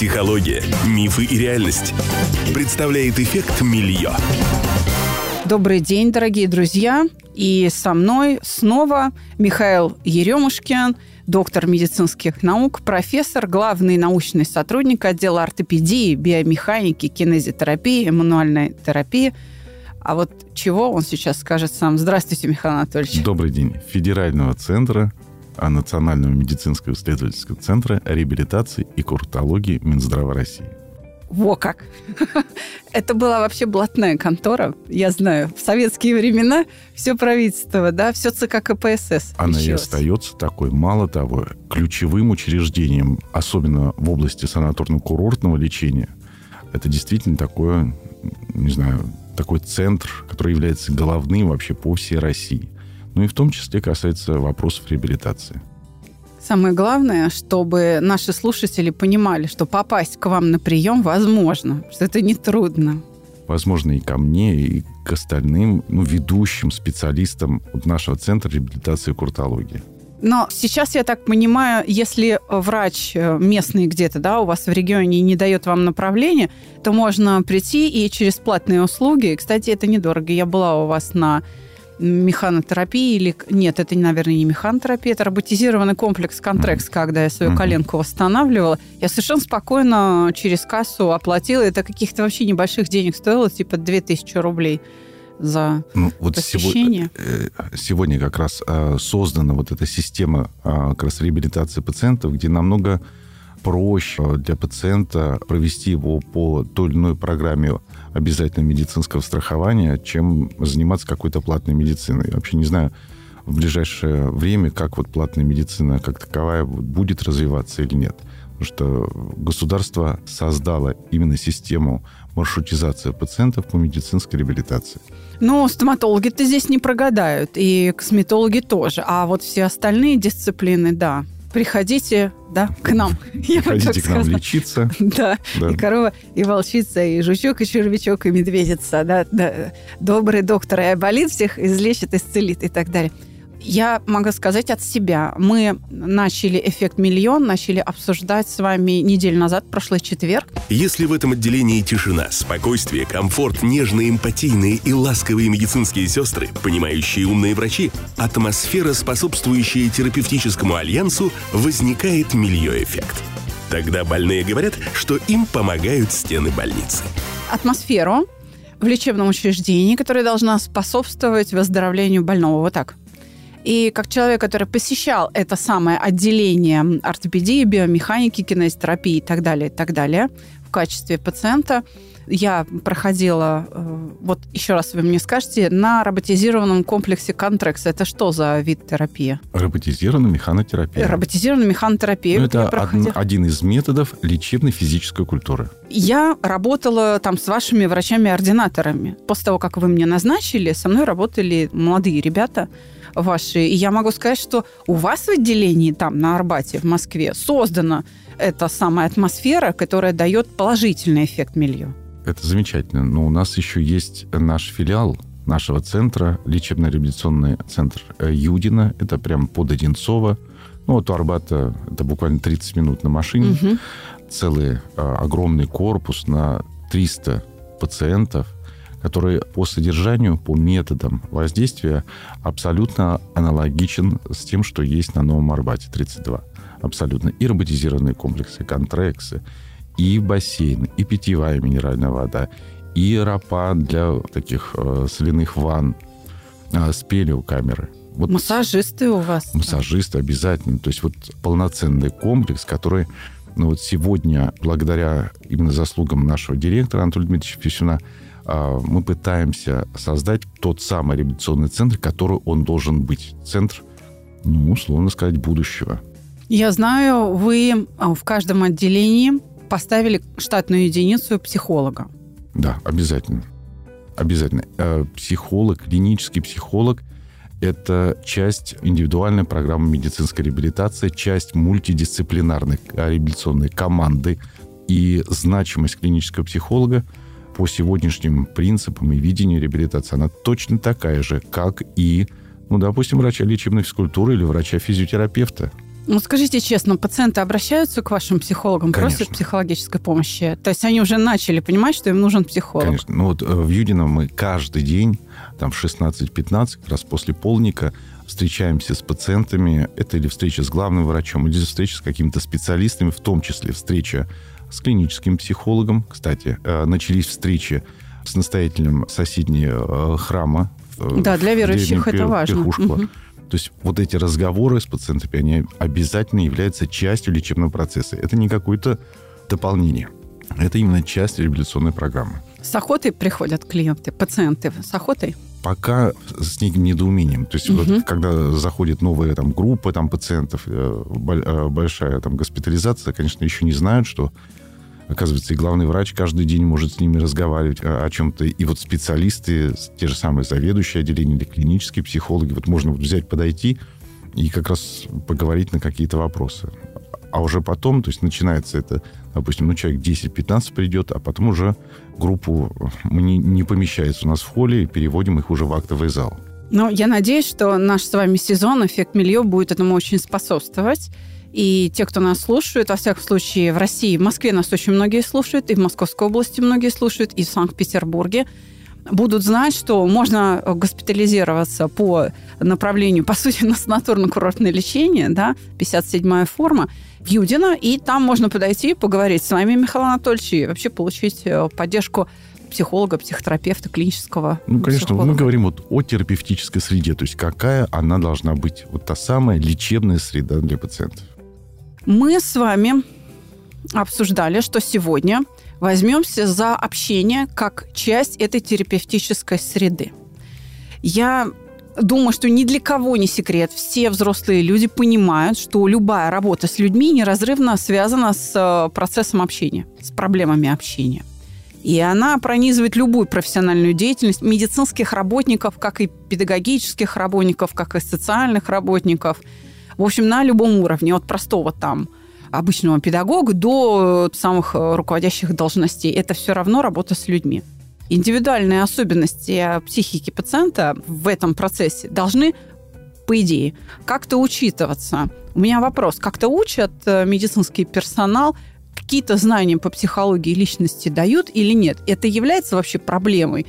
Психология, мифы и реальность. Представляет эффект Мильё. Добрый день, дорогие друзья. И со мной снова Михаил Еремушкин, доктор медицинских наук, профессор, главный научный сотрудник отдела ортопедии, биомеханики, кинезитерапии, мануальной терапии. А вот чего он сейчас скажет сам. Здравствуйте, Михаил Анатольевич. Добрый день. Федерального центра Национального медицинского исследовательского центра реабилитации и куртологии Минздрава России. Во как! Это была вообще блатная контора. Я знаю, в советские времена все правительство, да, все ЦК КПСС. Она и остается такой. Мало того, ключевым учреждением, особенно в области санаторно-курортного лечения, это действительно такое, не знаю, такой центр, который является головным вообще по всей России. Ну и в том числе касается вопросов реабилитации. Самое главное, чтобы наши слушатели понимали, что попасть к вам на прием возможно, что это не трудно. Возможно, и ко мне, и к остальным ну, ведущим специалистам нашего центра реабилитации и куртологии. Но сейчас, я так понимаю, если врач э, местный где-то, да, у вас в регионе не дает вам направление, то можно прийти и через платные услуги, кстати, это недорого. Я была у вас на механотерапии или... Нет, это, наверное, не механотерапия, это роботизированный комплекс Контрекс, mm-hmm. когда я свою mm-hmm. коленку восстанавливала. Я совершенно спокойно через кассу оплатила. Это каких-то вообще небольших денег стоило, типа 2000 рублей за ну, вот посещение. Сегодня, э, сегодня как раз э, создана вот эта система э, как раз реабилитации пациентов, где намного проще для пациента провести его по той или иной программе обязательно медицинского страхования, чем заниматься какой-то платной медициной. Я вообще не знаю в ближайшее время, как вот платная медицина как таковая будет развиваться или нет. Потому что государство создало именно систему маршрутизации пациентов по медицинской реабилитации. Но стоматологи-то здесь не прогадают, и косметологи тоже. А вот все остальные дисциплины, да, приходите, да, к нам. Приходите к нам лечиться. Да, да, и корова, и волчица, и жучок, и червячок, и медведица, да, да. Добрый доктор, и болит всех, излечит, исцелит и так далее. Я могу сказать от себя. Мы начали «Эффект миллион», начали обсуждать с вами неделю назад, прошлый четверг. Если в этом отделении тишина, спокойствие, комфорт, нежные, эмпатийные и ласковые медицинские сестры, понимающие умные врачи, атмосфера, способствующая терапевтическому альянсу, возникает мильё-эффект. Тогда больные говорят, что им помогают стены больницы. Атмосферу в лечебном учреждении, которая должна способствовать выздоровлению больного. Вот так. И как человек, который посещал это самое отделение ортопедии, биомеханики, кинезитерапии и так далее, и так далее, в качестве пациента, я проходила, э, вот еще раз вы мне скажете, на роботизированном комплексе Контрекс. Это что за вид терапии? Роботизированная механотерапия. Роботизированная механотерапия. Ну, это один, один из методов лечебной физической культуры. Я работала там с вашими врачами-ординаторами. После того, как вы мне назначили, со мной работали молодые ребята, ваши. И я могу сказать, что у вас в отделении там на Арбате, в Москве, создана эта самая атмосфера, которая дает положительный эффект милью. Это замечательно. Но у нас еще есть наш филиал нашего центра, лечебно-реабилитационный центр э, Юдина. Это прям под Одинцово. Ну, вот у Арбата это буквально 30 минут на машине. Угу. Целый а, огромный корпус на 300 пациентов – который по содержанию, по методам воздействия абсолютно аналогичен с тем, что есть на Новом Арбате 32. Абсолютно. И роботизированные комплексы, контрексы, и бассейн, и питьевая минеральная вода, и ропа для таких э, соляных ванн э, с пелеокамеры. Вот Массажисты у вас? Массажисты обязательно. То есть вот полноценный комплекс, который ну, вот сегодня, благодаря именно заслугам нашего директора Анатолия Дмитриевича Фисюна, а, мы пытаемся создать тот самый реабилитационный центр, который он должен быть. Центр, ну, условно сказать, будущего. Я знаю, вы а, в каждом отделении поставили штатную единицу психолога. Да, обязательно. Обязательно. Э, психолог, клинический психолог – это часть индивидуальной программы медицинской реабилитации, часть мультидисциплинарной реабилитационной команды. И значимость клинического психолога – по сегодняшним принципам и видению реабилитации, она точно такая же, как и, ну, допустим, врача лечебной физкультуры или врача-физиотерапевта. Ну, скажите честно, пациенты обращаются к вашим психологам, Конечно. просят психологической помощи? То есть они уже начали понимать, что им нужен психолог? Конечно. Ну вот э, в Юдино мы каждый день, там в 16-15, как раз после полника, встречаемся с пациентами. Это или встреча с главным врачом, или встреча с какими-то специалистами, в том числе встреча с клиническим психологом. Кстати, э, начались встречи с настоятелем соседнего э, храма. в- Да, для верующих это важно. То есть вот эти разговоры с пациентами, они обязательно являются частью лечебного процесса. Это не какое-то дополнение. Это именно часть реабилитационной программы. С охотой приходят клиенты, пациенты с охотой? Пока с неким недоумением. То есть Мгм. вот, когда заходит новая там, группа там, пациентов, э, боль- э, большая там, госпитализация, конечно, еще не знают, что оказывается, и главный врач каждый день может с ними разговаривать о, о чем-то. И вот специалисты, те же самые заведующие отделения или клинические психологи, вот можно взять, подойти и как раз поговорить на какие-то вопросы. А уже потом, то есть начинается это, допустим, ну, человек 10-15 придет, а потом уже группу мы не, не помещается у нас в холле, и переводим их уже в актовый зал. Ну, я надеюсь, что наш с вами сезон «Эффект Милье» будет этому очень способствовать. И те, кто нас слушают, во всяком случае, в России, в Москве нас очень многие слушают, и в Московской области многие слушают, и в Санкт-Петербурге, будут знать, что можно госпитализироваться по направлению, по сути, на санаторно-курортное лечение, да, 57-я форма, в Юдино, и там можно подойти и поговорить с вами, Михаил Анатольевич, и вообще получить э, поддержку психолога, психотерапевта, клинического Ну, конечно, психолога. мы говорим вот о терапевтической среде, то есть какая она должна быть, вот та самая лечебная среда для пациентов. Мы с вами обсуждали, что сегодня возьмемся за общение как часть этой терапевтической среды. Я думаю, что ни для кого не секрет. Все взрослые люди понимают, что любая работа с людьми неразрывно связана с э, процессом общения, с проблемами общения. И она пронизывает любую профессиональную деятельность медицинских работников, как и педагогических работников, как и социальных работников. В общем, на любом уровне, от простого там обычного педагога до э, самых э, руководящих должностей. Это все равно работа с людьми. Индивидуальные особенности психики пациента в этом процессе должны, по идее, как-то учитываться. У меня вопрос. Как-то учат э, медицинский персонал, какие-то знания по психологии личности дают или нет? Это является вообще проблемой?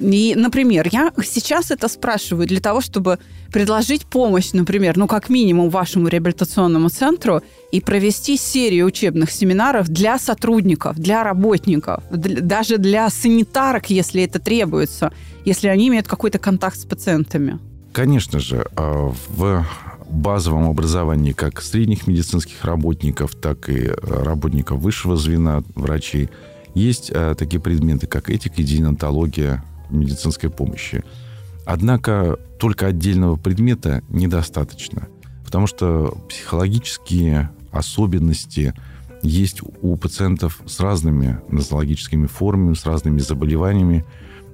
И, например, я сейчас это спрашиваю для того, чтобы предложить помощь, например, ну, как минимум вашему реабилитационному центру и провести серию учебных семинаров для сотрудников, для работников, дл- даже для санитарок, если это требуется, если они имеют какой-то контакт с пациентами. Конечно же, а, в базовом образовании как средних медицинских работников, так и э, работников высшего звена, врачей, есть э, такие предметы, как этика и диетология медицинской помощи. Однако только отдельного предмета недостаточно, потому что психологические особенности есть у пациентов с разными нозологическими формами, с разными заболеваниями.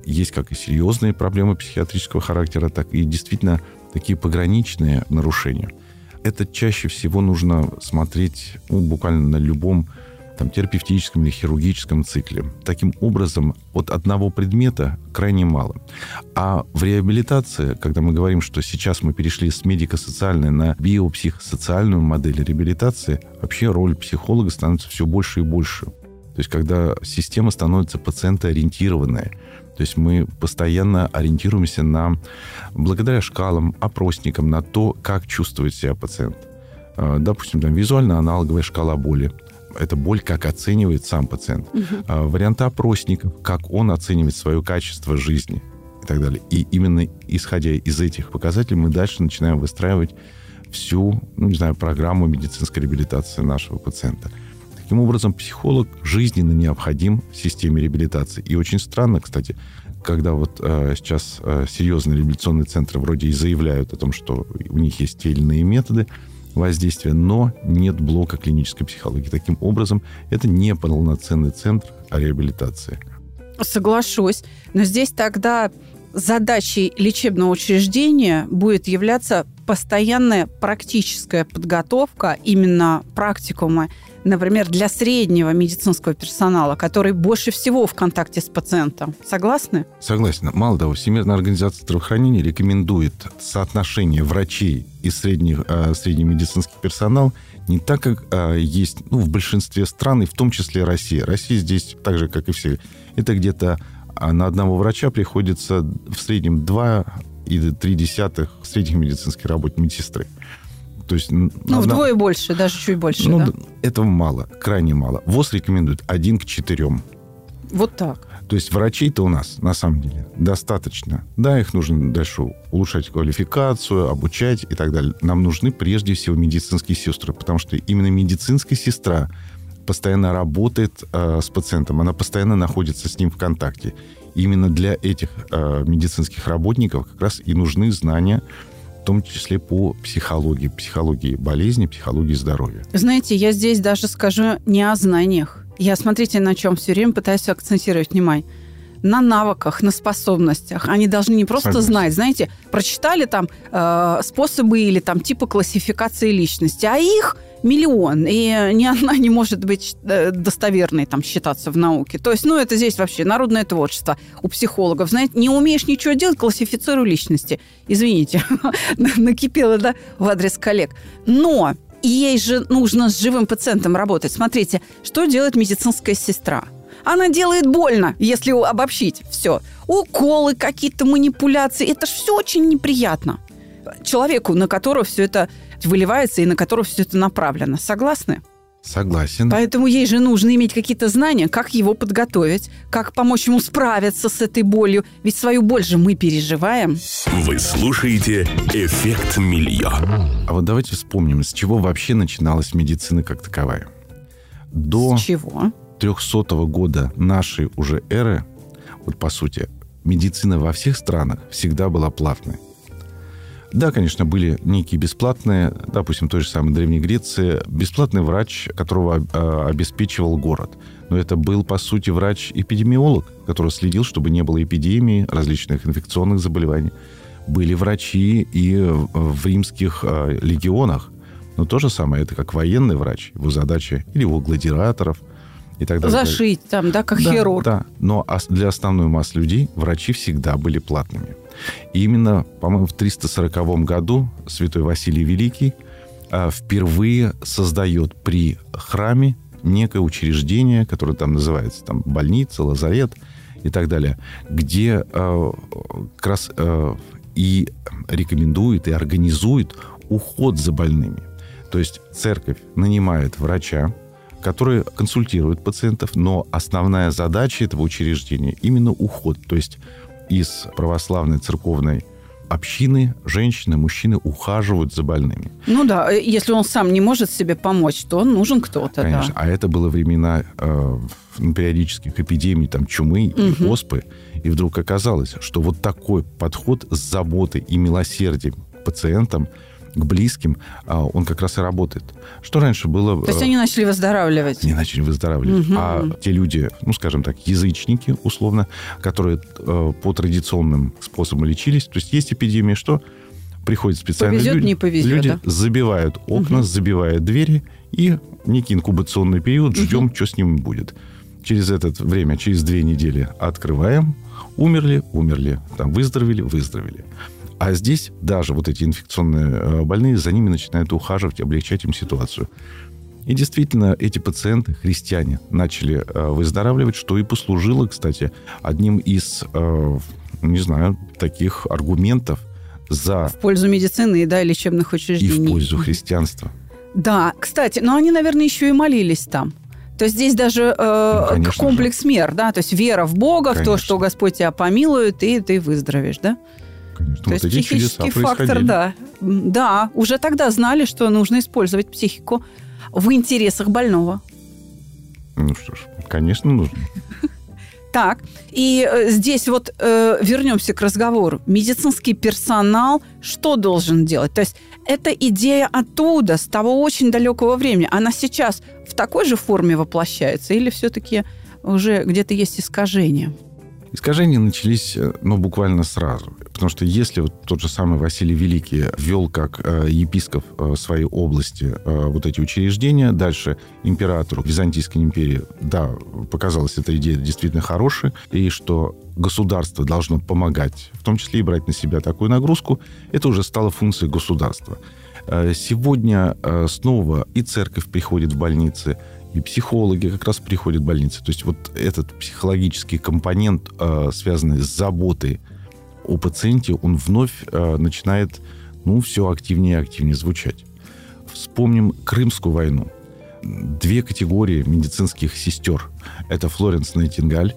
Есть как и серьезные проблемы психиатрического характера, так и действительно такие пограничные нарушения. Это чаще всего нужно смотреть ну, буквально на любом там, терапевтическом или хирургическом цикле. Таким образом, от одного предмета крайне мало. А в реабилитации, когда мы говорим, что сейчас мы перешли с медико-социальной на биопсихосоциальную модель реабилитации, вообще роль психолога становится все больше и больше. То есть, когда система становится пациентоориентированная, то есть мы постоянно ориентируемся на, благодаря шкалам, опросникам, на то, как чувствует себя пациент. Э, Допустим, там визуально-аналоговая шкала боли. Это боль, как оценивает сам пациент. Э, Варианты опросников, как он оценивает свое качество жизни и так далее. И именно исходя из этих показателей мы дальше начинаем выстраивать всю, ну, не знаю, программу медицинской реабилитации нашего пациента. Таким образом, психолог жизненно необходим в системе реабилитации. И очень странно, кстати, когда вот э, сейчас э, серьезные реабилитационные центры вроде и заявляют о том, что у них есть те или иные методы воздействия, но нет блока клинической психологии. Таким образом, это не полноценный центр реабилитации. Соглашусь. Но здесь тогда задачей лечебного учреждения будет являться постоянная практическая подготовка, именно практикумы, например, для среднего медицинского персонала, который больше всего в контакте с пациентом. Согласны? Согласен. Мало того, Всемирная организация здравоохранения рекомендует соотношение врачей и средний, э, средний медицинский персонал не так, как э, есть ну, в большинстве стран, и в том числе Россия. Россия здесь, так же, как и все, это где-то а на одного врача приходится в среднем 2,3 средних медицинских работ медсестры. То есть, ну, одна... вдвое больше, даже чуть больше, ну, да? Этого мало, крайне мало. ВОЗ рекомендует один к четырем. Вот так. То есть врачей-то у нас, на самом деле, достаточно. Да, их нужно дальше улучшать квалификацию, обучать и так далее. Нам нужны прежде всего медицинские сестры, потому что именно медицинская сестра постоянно работает э, с пациентом, она постоянно находится с ним в контакте. Именно для этих э, медицинских работников как раз и нужны знания, том числе по психологии, психологии болезни, психологии здоровья. Знаете, я здесь даже скажу не о знаниях. Я, смотрите, на чем все время пытаюсь акцентировать внимание на навыках, на способностях. Они должны не просто Согласен. знать, знаете, прочитали там э, способы или там типы классификации личности, а их миллион, и ни одна не может быть э, достоверной там считаться в науке. То есть, ну, это здесь вообще народное творчество у психологов. Знаете, не умеешь ничего делать, классифицируй личности. Извините, накипело, да, в адрес коллег. Но ей же нужно с живым пациентом работать. Смотрите, что делает медицинская сестра? Она делает больно, если обобщить все. Уколы, какие-то манипуляции. Это же все очень неприятно человеку, на которого все это выливается и на которого все это направлено. Согласны? Согласен. Поэтому ей же нужно иметь какие-то знания, как его подготовить, как помочь ему справиться с этой болью. Ведь свою боль же мы переживаем. Вы слушаете «Эффект Мильё». А вот давайте вспомним, с чего вообще начиналась медицина как таковая. До с чего? 300 года нашей уже эры, вот по сути, медицина во всех странах всегда была платной. Да, конечно, были некие бесплатные, допустим, той же самой Древней Греции, бесплатный врач, которого э, обеспечивал город. Но это был, по сути, врач-эпидемиолог, который следил, чтобы не было эпидемии различных инфекционных заболеваний. Были врачи и в римских э, легионах. Но то же самое, это как военный врач, его задача, или его гладиаторов и так далее. Зашить там, да, как да, хирург. Да, но для основной массы людей врачи всегда были платными. И именно, по-моему, в 340 году святой Василий Великий а, впервые создает при храме некое учреждение, которое там называется там, больница, лазарет и так далее, где э, как раз э, и рекомендует, и организует уход за больными. То есть церковь нанимает врача, который консультирует пациентов, но основная задача этого учреждения именно уход. То есть из православной церковной общины женщины, мужчины ухаживают за больными. Ну да, э, если он сам не может себе помочь, то нужен кто-то. Конечно. Да. А это было времена э, периодических эпидемий, там чумы угу. и оспы. И вдруг оказалось, что вот такой подход с заботой и милосердием к пациентам – к близким, а, он как раз и работает. Что раньше было... То есть они начали выздоравливать? Они начали выздоравливать. Угу. А те люди, ну, скажем так, язычники, условно, которые э, по традиционным способам лечились, то есть есть эпидемия, что приходят специальные повезет, люди, не повезет, люди да? забивают окна, угу. забивают двери, и некий инкубационный период ждем, угу. что с ним будет. Через это время, через две недели открываем, умерли, умерли, там выздоровели, выздоровели. А здесь даже вот эти инфекционные э, больные, за ними начинают ухаживать, облегчать им ситуацию. И действительно, эти пациенты, христиане, начали э, выздоравливать, что и послужило, кстати, одним из, э, не знаю, таких аргументов за... В пользу медицины и, да, лечебных учреждений. И в пользу христианства. Да, кстати, но они, наверное, еще и молились там. То есть здесь даже э, ну, комплекс же. мер, да, то есть вера в Бога, конечно. в то, что Господь тебя помилует, и ты выздоровеешь, да? Конечно. То вот есть психический фактор, да. Да, уже тогда знали, что нужно использовать психику в интересах больного. Ну что ж, конечно, нужно. Так, и э, здесь вот э, вернемся к разговору. Медицинский персонал что должен делать? То есть эта идея оттуда, с того очень далекого времени, она сейчас в такой же форме воплощается или все-таки уже где-то есть искажение? Искажения начались, э, ну, буквально сразу. Потому что если вот тот же самый Василий Великий ввел как э, епископ э, своей области вот эти учреждения, дальше императору Византийской империи, да, показалась эта идея действительно хорошей, и что государство должно помогать, в том числе и брать на себя такую нагрузку, это уже стало функцией государства. Сегодня снова и церковь приходит в больницы, и психологи как раз приходят в больницы. То есть вот этот психологический компонент, э, связанный с заботой о пациенте, он вновь начинает, ну, все активнее и активнее звучать. Вспомним Крымскую войну. Две категории медицинских сестер. Это Флоренс Найтингаль,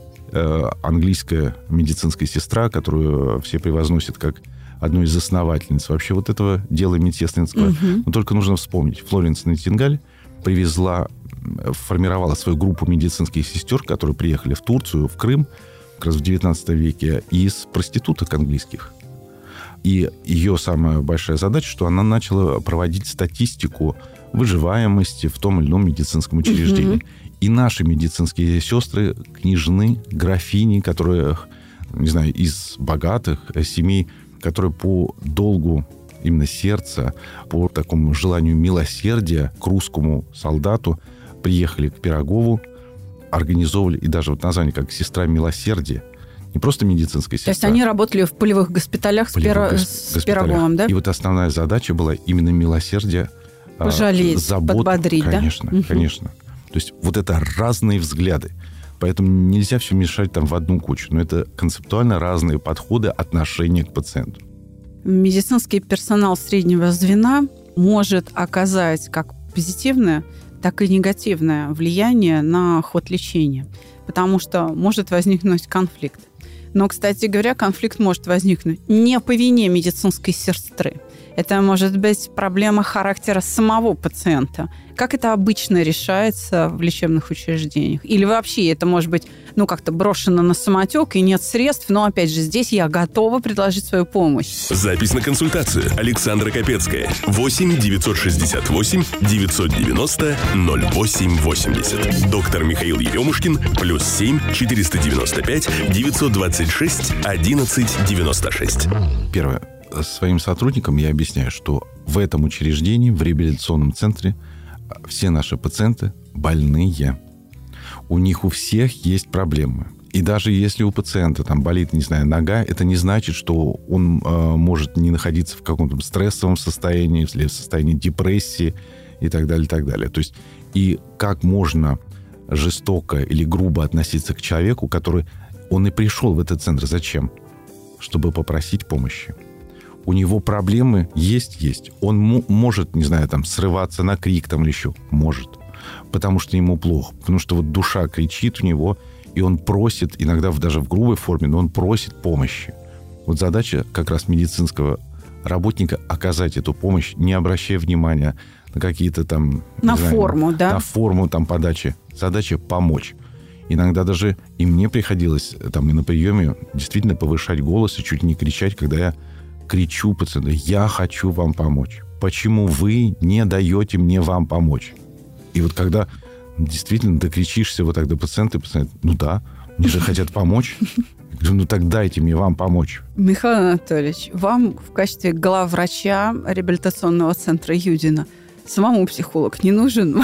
английская медицинская сестра, которую все превозносят как одной из основательниц вообще вот этого дела медсестринского. Угу. Но только нужно вспомнить. Флоренс Найтингаль привезла, формировала свою группу медицинских сестер, которые приехали в Турцию, в Крым, как раз в 19 веке, из проституток английских. И ее самая большая задача, что она начала проводить статистику выживаемости в том или ином медицинском учреждении. Угу. И наши медицинские сестры, княжны, графини, которые, не знаю, из богатых семей которые по долгу именно сердца, по такому желанию милосердия к русскому солдату приехали к Пирогову, организовывали, и даже вот название как «Сестра милосердия», не просто медицинская сестра. То есть они работали в полевых госпиталях полевых с, пиро... с Пироговым, да? И вот основная задача была именно милосердие, а, Пожалеть, забот, подбодрить, конечно, да? Конечно, То есть вот это разные взгляды. Поэтому нельзя все мешать там в одну кучу. Но это концептуально разные подходы отношения к пациенту. Медицинский персонал среднего звена может оказать как позитивное, так и негативное влияние на ход лечения, потому что может возникнуть конфликт. Но, кстати говоря, конфликт может возникнуть не по вине медицинской сестры, это может быть проблема характера самого пациента. Как это обычно решается в лечебных учреждениях? Или вообще это может быть ну, как-то брошено на самотек и нет средств, но, опять же, здесь я готова предложить свою помощь. Запись на консультацию. Александра Капецкая. 8 968 990 0880. Доктор Михаил Еремушкин. Плюс 7 495 926 11 96. Первое своим сотрудникам я объясняю, что в этом учреждении, в реабилитационном центре, все наши пациенты больные. У них у всех есть проблемы. И даже если у пациента там болит, не знаю, нога, это не значит, что он э, может не находиться в каком-то стрессовом состоянии, в состоянии депрессии и так далее, и так далее. То есть и как можно жестоко или грубо относиться к человеку, который он и пришел в этот центр. Зачем? Чтобы попросить помощи у него проблемы есть, есть. Он может, не знаю, там, срываться на крик там или еще. Может. Потому что ему плохо. Потому что вот душа кричит у него, и он просит, иногда даже в грубой форме, но он просит помощи. Вот задача как раз медицинского работника оказать эту помощь, не обращая внимания на какие-то там... На знаю, форму, да? На форму там подачи. Задача помочь. Иногда даже и мне приходилось там и на приеме действительно повышать голос и чуть не кричать, когда я кричу пациенту, я хочу вам помочь. Почему вы не даете мне вам помочь? И вот когда действительно докричишься вот так до пациента, и пациент, ну да, мне же хотят помочь. Ну так дайте мне вам помочь. Михаил Анатольевич, вам в качестве главврача реабилитационного центра Юдина – самому психолог не нужен.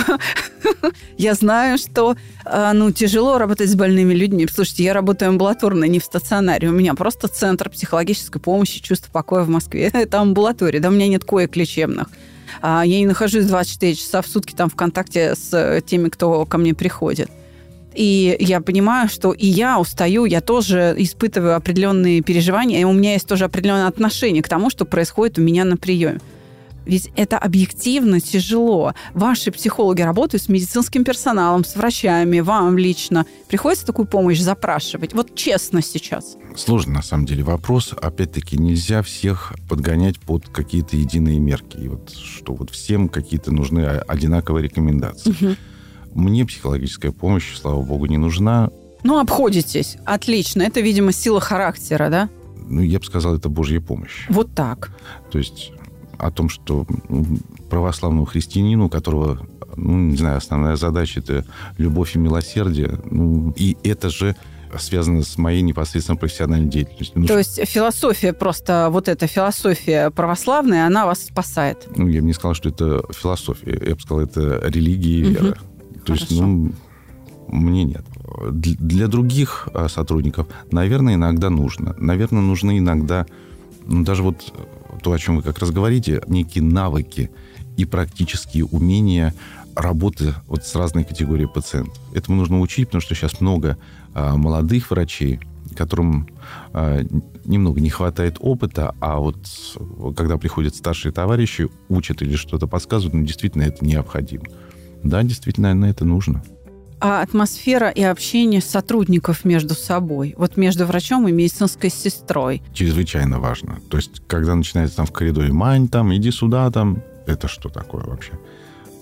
Я знаю, что а, ну, тяжело работать с больными людьми. Слушайте, я работаю амбулаторно, не в стационаре. У меня просто центр психологической помощи, чувства покоя в Москве. Это амбулатория, да, у меня нет коек лечебных. А, я не нахожусь 24 часа в сутки там в контакте с теми, кто ко мне приходит. И я понимаю, что и я устаю, я тоже испытываю определенные переживания, и у меня есть тоже определенное отношение к тому, что происходит у меня на приеме. Ведь это объективно тяжело. Ваши психологи работают с медицинским персоналом, с врачами, вам лично. Приходится такую помощь запрашивать? Вот честно сейчас. Сложный, на самом деле, вопрос. Опять-таки, нельзя всех подгонять под какие-то единые мерки. И вот что вот всем какие-то нужны одинаковые рекомендации. Угу. Мне психологическая помощь, слава богу, не нужна. Ну, обходитесь. Отлично. Это, видимо, сила характера, да? Ну, я бы сказал, это Божья помощь. Вот так. То есть о том, что православному христианину, у которого, ну, не знаю, основная задача это любовь и милосердие, ну, и это же связано с моей непосредственно профессиональной деятельностью. Ну, То есть философия просто, вот эта философия православная, она вас спасает? Ну, я бы не сказал, что это философия. Я бы сказал, это религия и вера. Угу. То есть, ну, мне нет. Для других а, сотрудников, наверное, иногда нужно. Наверное, нужны иногда, даже вот то, о чем вы как раз говорите, некие навыки и практические умения работы вот с разной категорией пациентов. Этому нужно учить, потому что сейчас много а, молодых врачей, которым а, немного не хватает опыта, а вот когда приходят старшие товарищи, учат или что-то подсказывают, ну, действительно, это необходимо. Да, действительно, на это нужно. А атмосфера и общение сотрудников между собой, вот между врачом и медицинской сестрой? Чрезвычайно важно. То есть, когда начинается там в коридоре «Мань, там, иди сюда, там», это что такое вообще?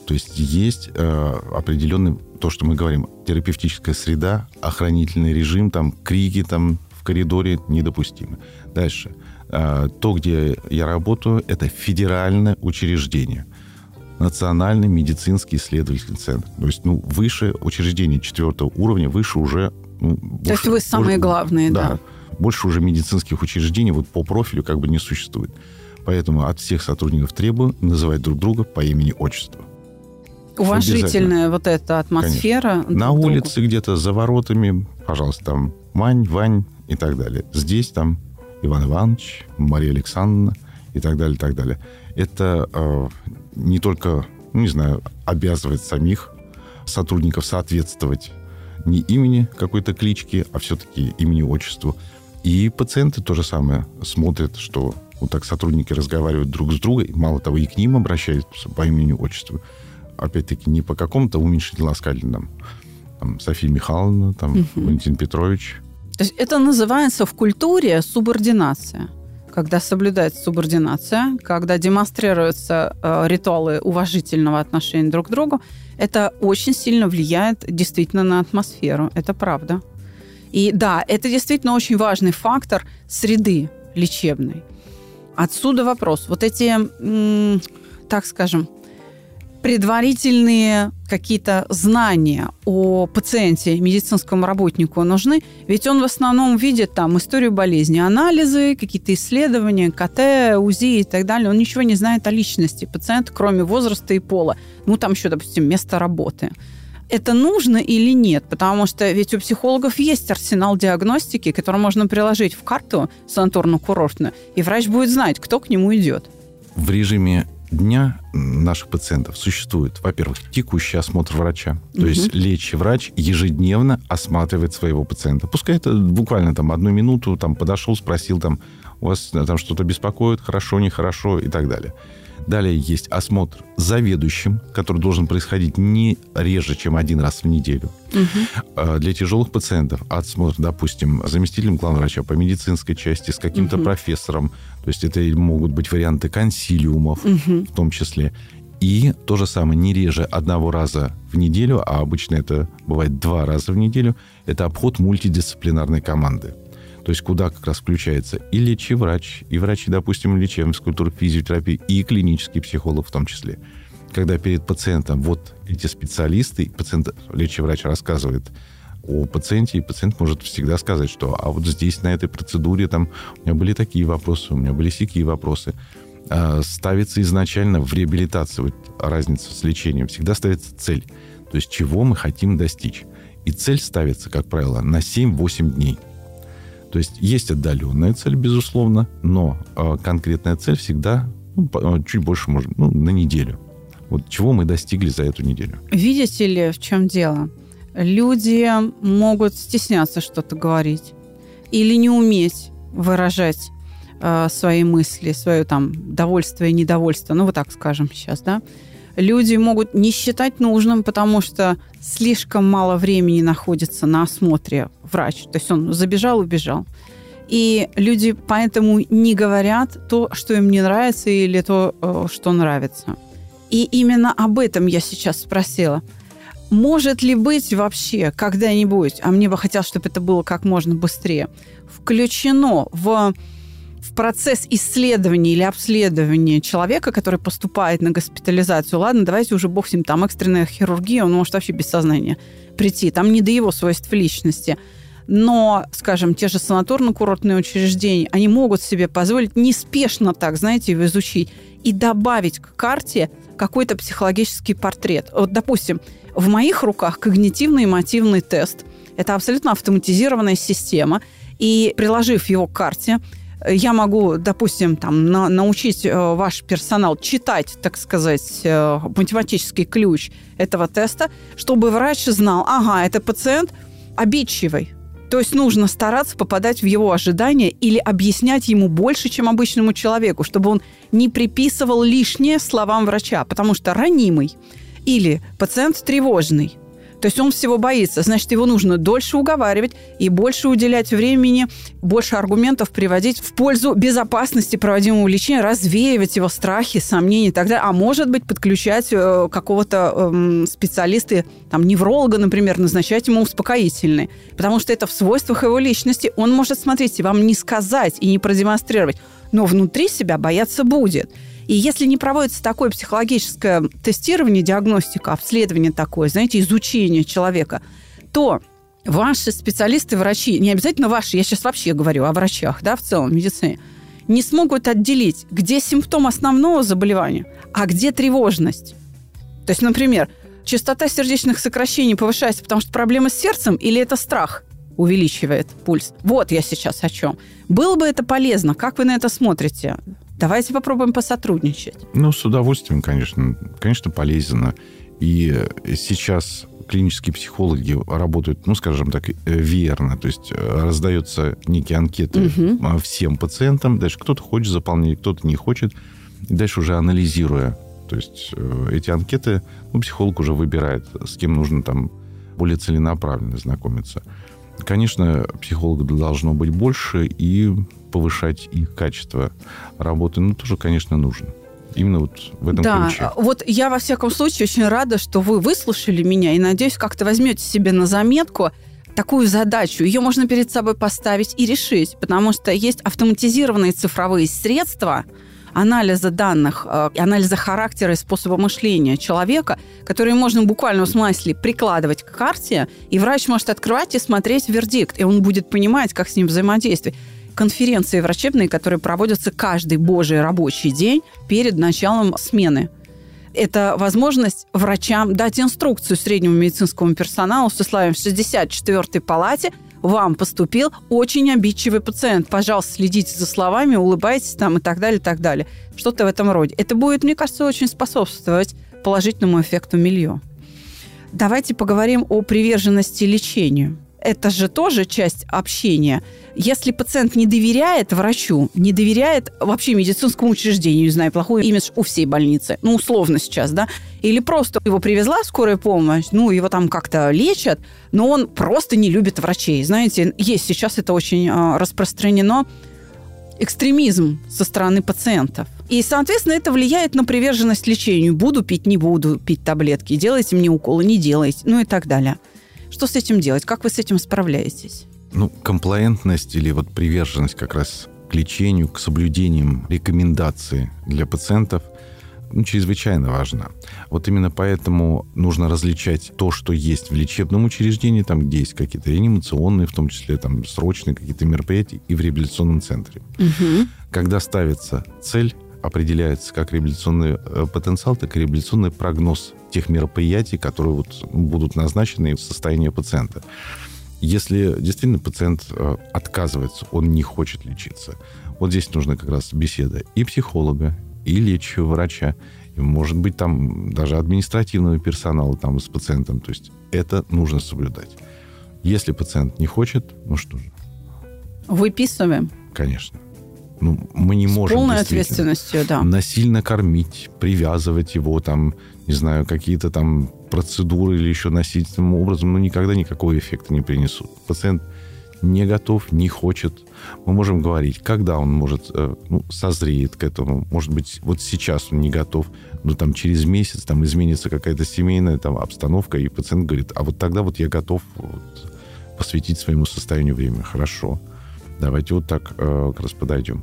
То есть есть э, определенный, то, что мы говорим, терапевтическая среда, охранительный режим, там, крики там в коридоре недопустимы. Дальше. Э, то, где я работаю, это федеральное учреждение. Национальный медицинский исследовательский центр. То есть, ну, выше учреждение четвертого уровня, выше уже... Ну, больше, то есть вы самые больше, главные, да. да. Больше уже медицинских учреждений вот по профилю как бы не существует. Поэтому от всех сотрудников требую называть друг друга по имени-отчеству. Уважительная вот эта атмосфера. На улице где-то за воротами, пожалуйста, там Мань, Вань и так далее. Здесь там Иван Иванович, Мария Александровна и так далее, и так далее. Это э, не только, ну, не знаю, обязывает самих сотрудников соответствовать не имени какой-то клички, а все-таки имени-отчеству. И пациенты то же самое смотрят, что вот так сотрудники разговаривают друг с другом, мало того, и к ним обращаются по имени-отчеству опять-таки, не по какому-то уменьшительно-ласкательному. Там, София Михайловна, там, угу. Валентин Петрович. То есть это называется в культуре субординация. Когда соблюдается субординация, когда демонстрируются э, ритуалы уважительного отношения друг к другу, это очень сильно влияет действительно на атмосферу. Это правда. И да, это действительно очень важный фактор среды лечебной. Отсюда вопрос. Вот эти, так скажем, предварительные какие-то знания о пациенте, медицинскому работнику нужны, ведь он в основном видит там историю болезни, анализы, какие-то исследования, КТ, УЗИ и так далее. Он ничего не знает о личности пациента, кроме возраста и пола. Ну, там еще, допустим, место работы. Это нужно или нет? Потому что ведь у психологов есть арсенал диагностики, который можно приложить в карту санаторно-курортную, и врач будет знать, кто к нему идет. В режиме дня наших пациентов существует, во-первых, текущий осмотр врача. То угу. есть лечащий врач ежедневно осматривает своего пациента. Пускай это буквально там одну минуту, там подошел, спросил, там, у вас там что-то беспокоит, хорошо, нехорошо и так далее. Далее есть осмотр заведующим, который должен происходить не реже, чем один раз в неделю. Угу. Для тяжелых пациентов осмотр, допустим, заместителем главного врача по медицинской части с каким-то угу. профессором. То есть это могут быть варианты консилиумов угу. в том числе. И то же самое, не реже одного раза в неделю, а обычно это бывает два раза в неделю, это обход мультидисциплинарной команды. То есть куда как раз включается и лечащий врач, и врачи, допустим, лечебной физкультуры, физиотерапии, и клинический психолог в том числе. Когда перед пациентом вот эти специалисты, пациент, лечащий врач рассказывает о пациенте, и пациент может всегда сказать, что а вот здесь, на этой процедуре, там, у меня были такие вопросы, у меня были сякие вопросы. А, ставится изначально в реабилитации, вот разница с лечением, всегда ставится цель. То есть чего мы хотим достичь. И цель ставится, как правило, на 7-8 дней. То есть есть отдаленная цель, безусловно, но э, конкретная цель всегда ну, э, чуть больше, может, ну, на неделю. Вот чего мы достигли за эту неделю. Видите ли, в чем дело? Люди могут стесняться что-то говорить или не уметь выражать э, свои мысли, свое там довольство и недовольство, ну вот так скажем сейчас, да, люди могут не считать нужным, потому что слишком мало времени находится на осмотре врач. То есть он забежал, убежал. И люди поэтому не говорят то, что им не нравится, или то, э, что нравится. И именно об этом я сейчас спросила. Может ли быть вообще когда-нибудь, а мне бы хотелось, чтобы это было как можно быстрее, включено в процесс исследования или обследования человека, который поступает на госпитализацию, ладно, давайте уже бог с ним, там экстренная хирургия, он может вообще без сознания прийти, там не до его свойств личности. Но, скажем, те же санаторно-курортные учреждения, они могут себе позволить неспешно так, знаете, его изучить и добавить к карте какой-то психологический портрет. Вот, допустим, в моих руках когнитивно-эмотивный тест. Это абсолютно автоматизированная система. И приложив его к карте, я могу, допустим, там, на, научить э, ваш персонал читать, так сказать, э, математический ключ этого теста, чтобы врач знал, ага, это пациент обидчивый, то есть нужно стараться попадать в его ожидания или объяснять ему больше, чем обычному человеку, чтобы он не приписывал лишнее словам врача, потому что ранимый или пациент тревожный то есть он всего боится. Значит, его нужно дольше уговаривать и больше уделять времени, больше аргументов приводить в пользу безопасности проводимого лечения, развеивать его страхи, сомнения и так далее. А может быть, подключать э, какого-то э, специалиста, там, невролога, например, назначать ему успокоительные. Потому что это в свойствах его личности. Он может, смотрите, вам не сказать и не продемонстрировать, но внутри себя бояться будет. И если не проводится такое психологическое тестирование, диагностика, обследование такое, знаете, изучение человека, то ваши специалисты, врачи, не обязательно ваши, я сейчас вообще говорю о врачах, да, в целом, медицине, не смогут отделить, где симптом основного заболевания, а где тревожность. То есть, например, частота сердечных сокращений повышается, потому что проблема с сердцем или это страх увеличивает пульс. Вот я сейчас о чем. Было бы это полезно. Как вы на это смотрите? Давайте попробуем посотрудничать. Ну, с удовольствием, конечно. Конечно, полезно. И сейчас клинические психологи работают, ну, скажем так, э, верно. То есть э, раздаются некие анкеты угу. всем пациентам. Дальше кто-то хочет заполнять, кто-то не хочет. И дальше уже анализируя. То есть э, эти анкеты, ну, психолог уже выбирает, с кем нужно там более целенаправленно знакомиться. Конечно, психологов должно быть больше, и повышать их качество работы, ну, тоже, конечно, нужно. Именно вот в этом да, ключе. вот я, во всяком случае, очень рада, что вы выслушали меня, и, надеюсь, как-то возьмете себе на заметку такую задачу. Ее можно перед собой поставить и решить, потому что есть автоматизированные цифровые средства – анализа данных, э, анализа характера и способа мышления человека, которые можно буквально в смысле прикладывать к карте, и врач может открывать и смотреть вердикт, и он будет понимать, как с ним взаимодействовать конференции врачебные, которые проводятся каждый божий рабочий день перед началом смены. Это возможность врачам дать инструкцию среднему медицинскому персоналу с условием в 64-й палате вам поступил очень обидчивый пациент. Пожалуйста, следите за словами, улыбайтесь там и так далее, и так далее. Что-то в этом роде. Это будет, мне кажется, очень способствовать положительному эффекту милье. Давайте поговорим о приверженности лечению это же тоже часть общения. Если пациент не доверяет врачу, не доверяет вообще медицинскому учреждению, не знаю, плохой имидж у всей больницы, ну, условно сейчас, да, или просто его привезла скорая помощь, ну, его там как-то лечат, но он просто не любит врачей. Знаете, есть сейчас это очень э, распространено, экстремизм со стороны пациентов. И, соответственно, это влияет на приверженность лечению. Буду пить, не буду пить таблетки, делайте мне уколы, не делайте, ну и так далее. Что с этим делать? Как вы с этим справляетесь? Ну, комплаентность или вот приверженность как раз к лечению, к соблюдениям рекомендаций для пациентов ну, чрезвычайно важна. Вот именно поэтому нужно различать то, что есть в лечебном учреждении, там, где есть какие-то реанимационные, в том числе там срочные какие-то мероприятия, и в реабилитационном центре. Угу. Когда ставится цель, определяется как реабилитационный э, потенциал, так и реабилитационный прогноз тех мероприятий, которые вот будут назначены в состоянии пациента. Если действительно пациент э, отказывается, он не хочет лечиться, вот здесь нужна как раз беседа и психолога, и лечащего врача, и, может быть, там даже административного персонала там с пациентом. То есть это нужно соблюдать. Если пациент не хочет, ну что же. Выписываем? Конечно. Ну, мы не С можем полной ответственностью, да. насильно кормить, привязывать его, там, не знаю, какие-то там процедуры или еще насильственным образом, ну, никогда никакого эффекта не принесут. Пациент не готов, не хочет. Мы можем говорить, когда он может, э, ну, созреет к этому. Может быть, вот сейчас он не готов, но там через месяц там изменится какая-то семейная там обстановка, и пациент говорит, а вот тогда вот я готов вот, посвятить своему состоянию время. Хорошо. Давайте вот так э, как раз подойдем.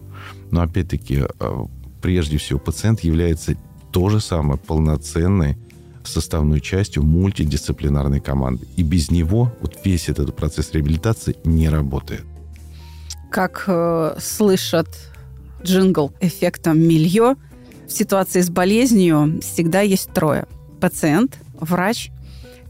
Но опять-таки, э, прежде всего, пациент является то же самое полноценной составной частью мультидисциплинарной команды. И без него вот весь этот процесс реабилитации не работает. Как э, слышат джингл эффектом милье, в ситуации с болезнью всегда есть трое. Пациент, врач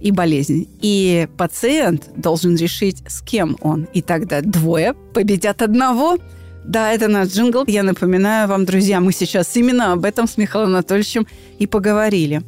и болезнь. И пациент должен решить, с кем он. И тогда двое победят одного. Да, это наш джингл. Я напоминаю вам, друзья, мы сейчас именно об этом с Михаилом Анатольевичем и поговорили.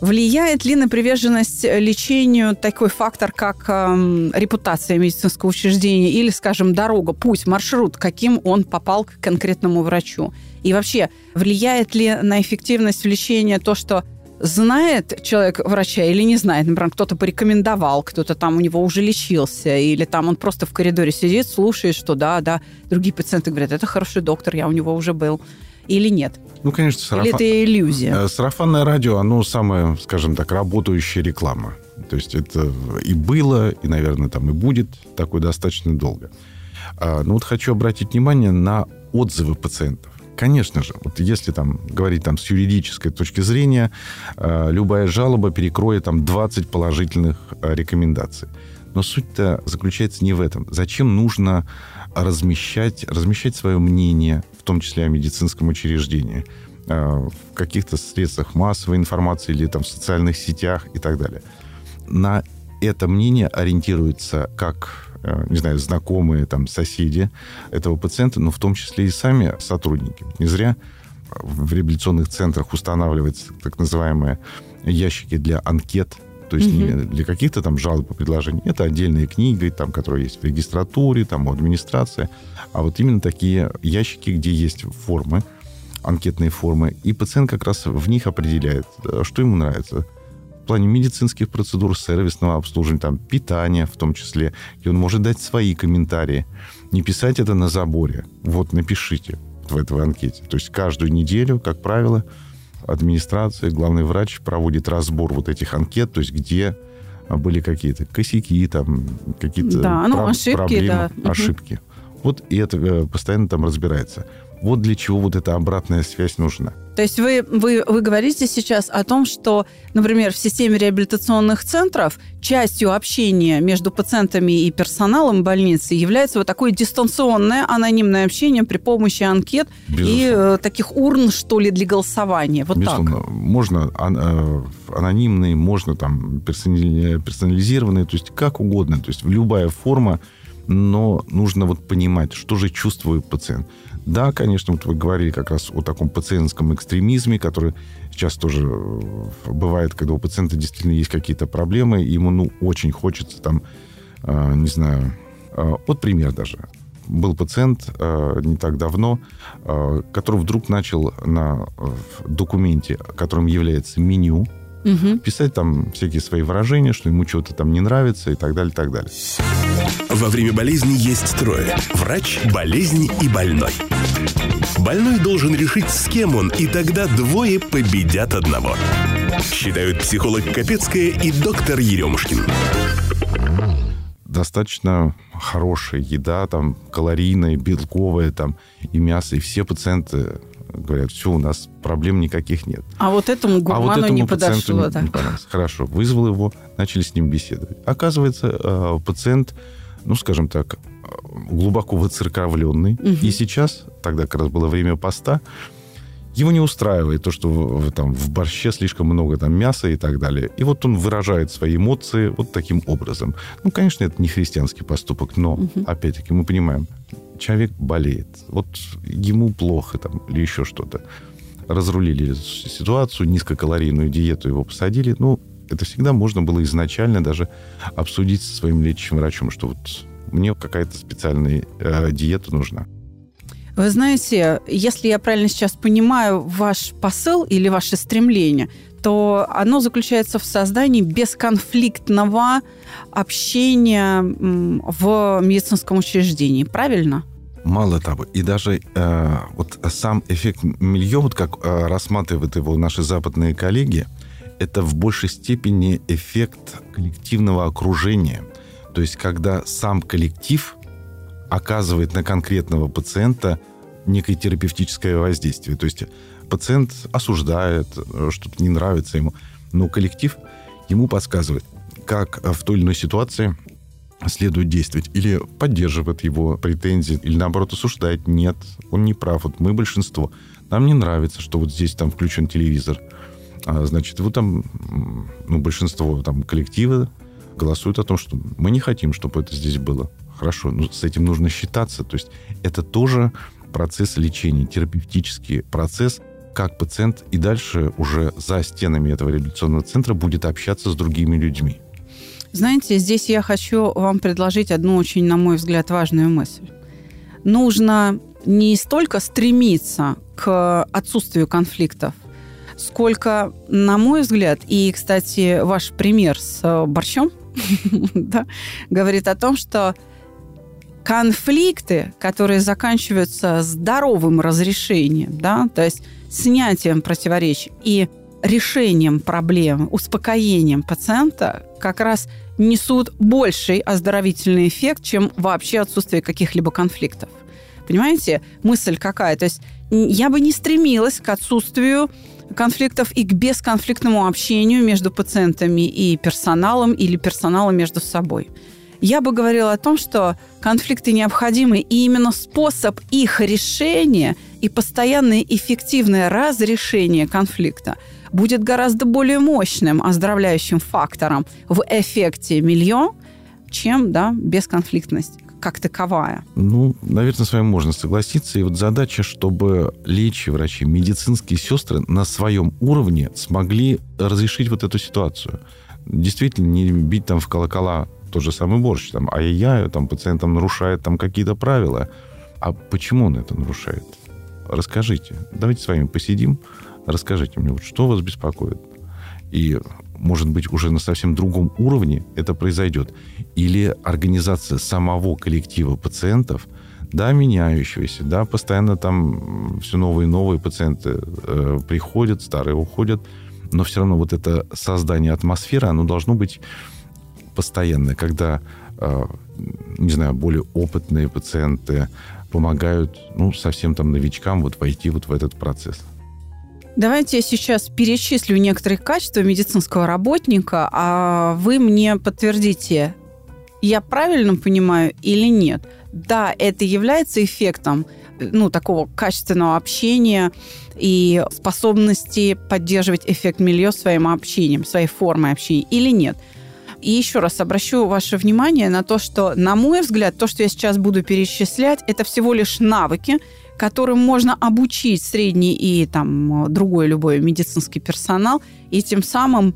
Влияет ли на приверженность лечению такой фактор, как э, репутация медицинского учреждения или, скажем, дорога, путь, маршрут, каким он попал к конкретному врачу? И вообще, влияет ли на эффективность лечения то, что знает человек врача или не знает. Например, кто-то порекомендовал, кто-то там у него уже лечился, или там он просто в коридоре сидит, слушает, что да, да, другие пациенты говорят, это хороший доктор, я у него уже был. Или нет? Ну, конечно, сарафан... Или это иллюзия? Э, сарафанное радио, оно самое, скажем так, работающая реклама. То есть это и было, и, наверное, там и будет такое достаточно долго. А, ну вот хочу обратить внимание на отзывы пациентов. Конечно же, вот если там говорить там с юридической точки зрения, э, любая жалоба перекроет там 20 положительных э, рекомендаций. Но суть-то заключается не в этом. Зачем нужно размещать, размещать свое мнение, в том числе о медицинском учреждении, э, в каких-то средствах массовой информации или там в социальных сетях и так далее. На это мнение ориентируется как не знаю, знакомые, там, соседи этого пациента, но в том числе и сами сотрудники. Не зря в реабилитационных центрах устанавливаются так называемые ящики для анкет, то есть угу. не для каких-то там жалоб и предложений. Это отдельные книги, там, которые есть в регистратуре, там, у администрации. А вот именно такие ящики, где есть формы, анкетные формы, и пациент как раз в них определяет, э, что ему нравится – в плане медицинских процедур, сервисного обслуживания, там, питания в том числе. И он может дать свои комментарии. Не писать это на заборе. Вот, напишите в этой анкете. То есть каждую неделю, как правило, администрация, главный врач проводит разбор вот этих анкет, то есть где были какие-то косяки, там, какие-то да, ну, ошибки, проблемы, да. ошибки. Вот и это э, постоянно там разбирается. Вот для чего вот эта обратная связь нужна. То есть вы, вы, вы говорите сейчас о том, что, например, в системе реабилитационных центров частью общения между пациентами и персоналом больницы является вот такое дистанционное анонимное общение при помощи анкет Безусловно. и э, таких урн, что ли, для голосования. Вот Безусловно. так. Можно э, анонимные, можно там персонализированные, то есть как угодно. То есть любая форма, но нужно вот понимать, что же чувствует пациент. Да, конечно, вот вы говорили как раз о таком пациентском экстремизме, который сейчас тоже э, бывает, когда у пациента действительно есть какие-то проблемы, и ему ну, очень хочется там, э, не знаю, э, вот пример даже. Был пациент не так давно, который вдруг начал на документе, которым является меню, угу. писать там всякие свои выражения, что ему что-то там не нравится и так далее, и так далее. Во время болезни есть трое. Врач, болезнь и больной. Больной должен решить, с кем он, и тогда двое победят одного. Считают психолог Капецкая и доктор Еремушкин. Достаточно хорошая еда, там, калорийная, белковая, там, и мясо, и все пациенты говорят, все, у нас проблем никаких нет. А вот этому гурману а вот этому не подошло. Не, не Хорошо, вызвал его, начали с ним беседовать. Оказывается, э, пациент ну, скажем так, глубоко выцерковленный. Угу. И сейчас, тогда как раз было время поста, его не устраивает то, что в, там, в борще слишком много там, мяса и так далее. И вот он выражает свои эмоции вот таким образом. Ну, конечно, это не христианский поступок, но, угу. опять-таки, мы понимаем, человек болеет, вот ему плохо там, или еще что-то. Разрулили ситуацию, низкокалорийную диету его посадили. Ну, это всегда можно было изначально даже обсудить со своим лечащим врачом, что вот мне какая-то специальная э, диета нужна. Вы знаете, если я правильно сейчас понимаю ваш посыл или ваше стремление, то оно заключается в создании бесконфликтного общения в медицинском учреждении, правильно? Мало того, и даже э, вот сам эффект Милье, вот как э, рассматривают его наши западные коллеги, это в большей степени эффект коллективного окружения. То есть, когда сам коллектив оказывает на конкретного пациента некое терапевтическое воздействие. То есть пациент осуждает, что-то не нравится ему. Но коллектив ему подсказывает, как в той или иной ситуации следует действовать. Или поддерживает его претензии, или наоборот осуждает. Нет, он не прав. Вот мы большинство. Нам не нравится, что вот здесь там включен телевизор. А, значит, вот там ну, большинство там коллектива голосуют о том, что мы не хотим, чтобы это здесь было. Хорошо, но с этим нужно считаться. То есть это тоже процесс лечения, терапевтический процесс, как пациент и дальше уже за стенами этого реабилитационного центра будет общаться с другими людьми. Знаете, здесь я хочу вам предложить одну очень, на мой взгляд, важную мысль. Нужно не столько стремиться к отсутствию конфликтов, сколько, на мой взгляд, и, кстати, ваш пример с борщом говорит о том, что конфликты, которые заканчиваются здоровым разрешением, да, то есть снятием противоречий и решением проблемы, успокоением пациента, как раз несут больший оздоровительный эффект, чем вообще отсутствие каких-либо конфликтов. Понимаете, мысль какая? То есть я бы не стремилась к отсутствию конфликтов и к бесконфликтному общению между пациентами и персоналом или персоналом между собой. Я бы говорила о том, что конфликты необходимы, и именно способ их решения и постоянное эффективное разрешение конфликта – будет гораздо более мощным оздоровляющим фактором в эффекте миллион, чем да, бесконфликтность как таковая. Ну, наверное, с вами можно согласиться. И вот задача, чтобы лечи, врачи, медицинские сестры на своем уровне смогли разрешить вот эту ситуацию. Действительно, не бить там в колокола тот же самый борщ, там, ай-яй, там, пациентам нарушает там какие-то правила. А почему он это нарушает? Расскажите. Давайте с вами посидим, Расскажите мне, вот что вас беспокоит? И, может быть, уже на совсем другом уровне это произойдет. Или организация самого коллектива пациентов, да, меняющегося, да, постоянно там все новые и новые пациенты э, приходят, старые уходят, но все равно вот это создание атмосферы, оно должно быть постоянное, когда, э, не знаю, более опытные пациенты помогают, ну, совсем там новичкам вот войти вот в этот процесс. Давайте я сейчас перечислю некоторые качества медицинского работника, а вы мне подтвердите, я правильно понимаю или нет. Да, это является эффектом ну, такого качественного общения и способности поддерживать эффект милье своим общением, своей формой общения или нет. И еще раз обращу ваше внимание на то, что, на мой взгляд, то, что я сейчас буду перечислять, это всего лишь навыки, которым можно обучить средний и там другой любой медицинский персонал и тем самым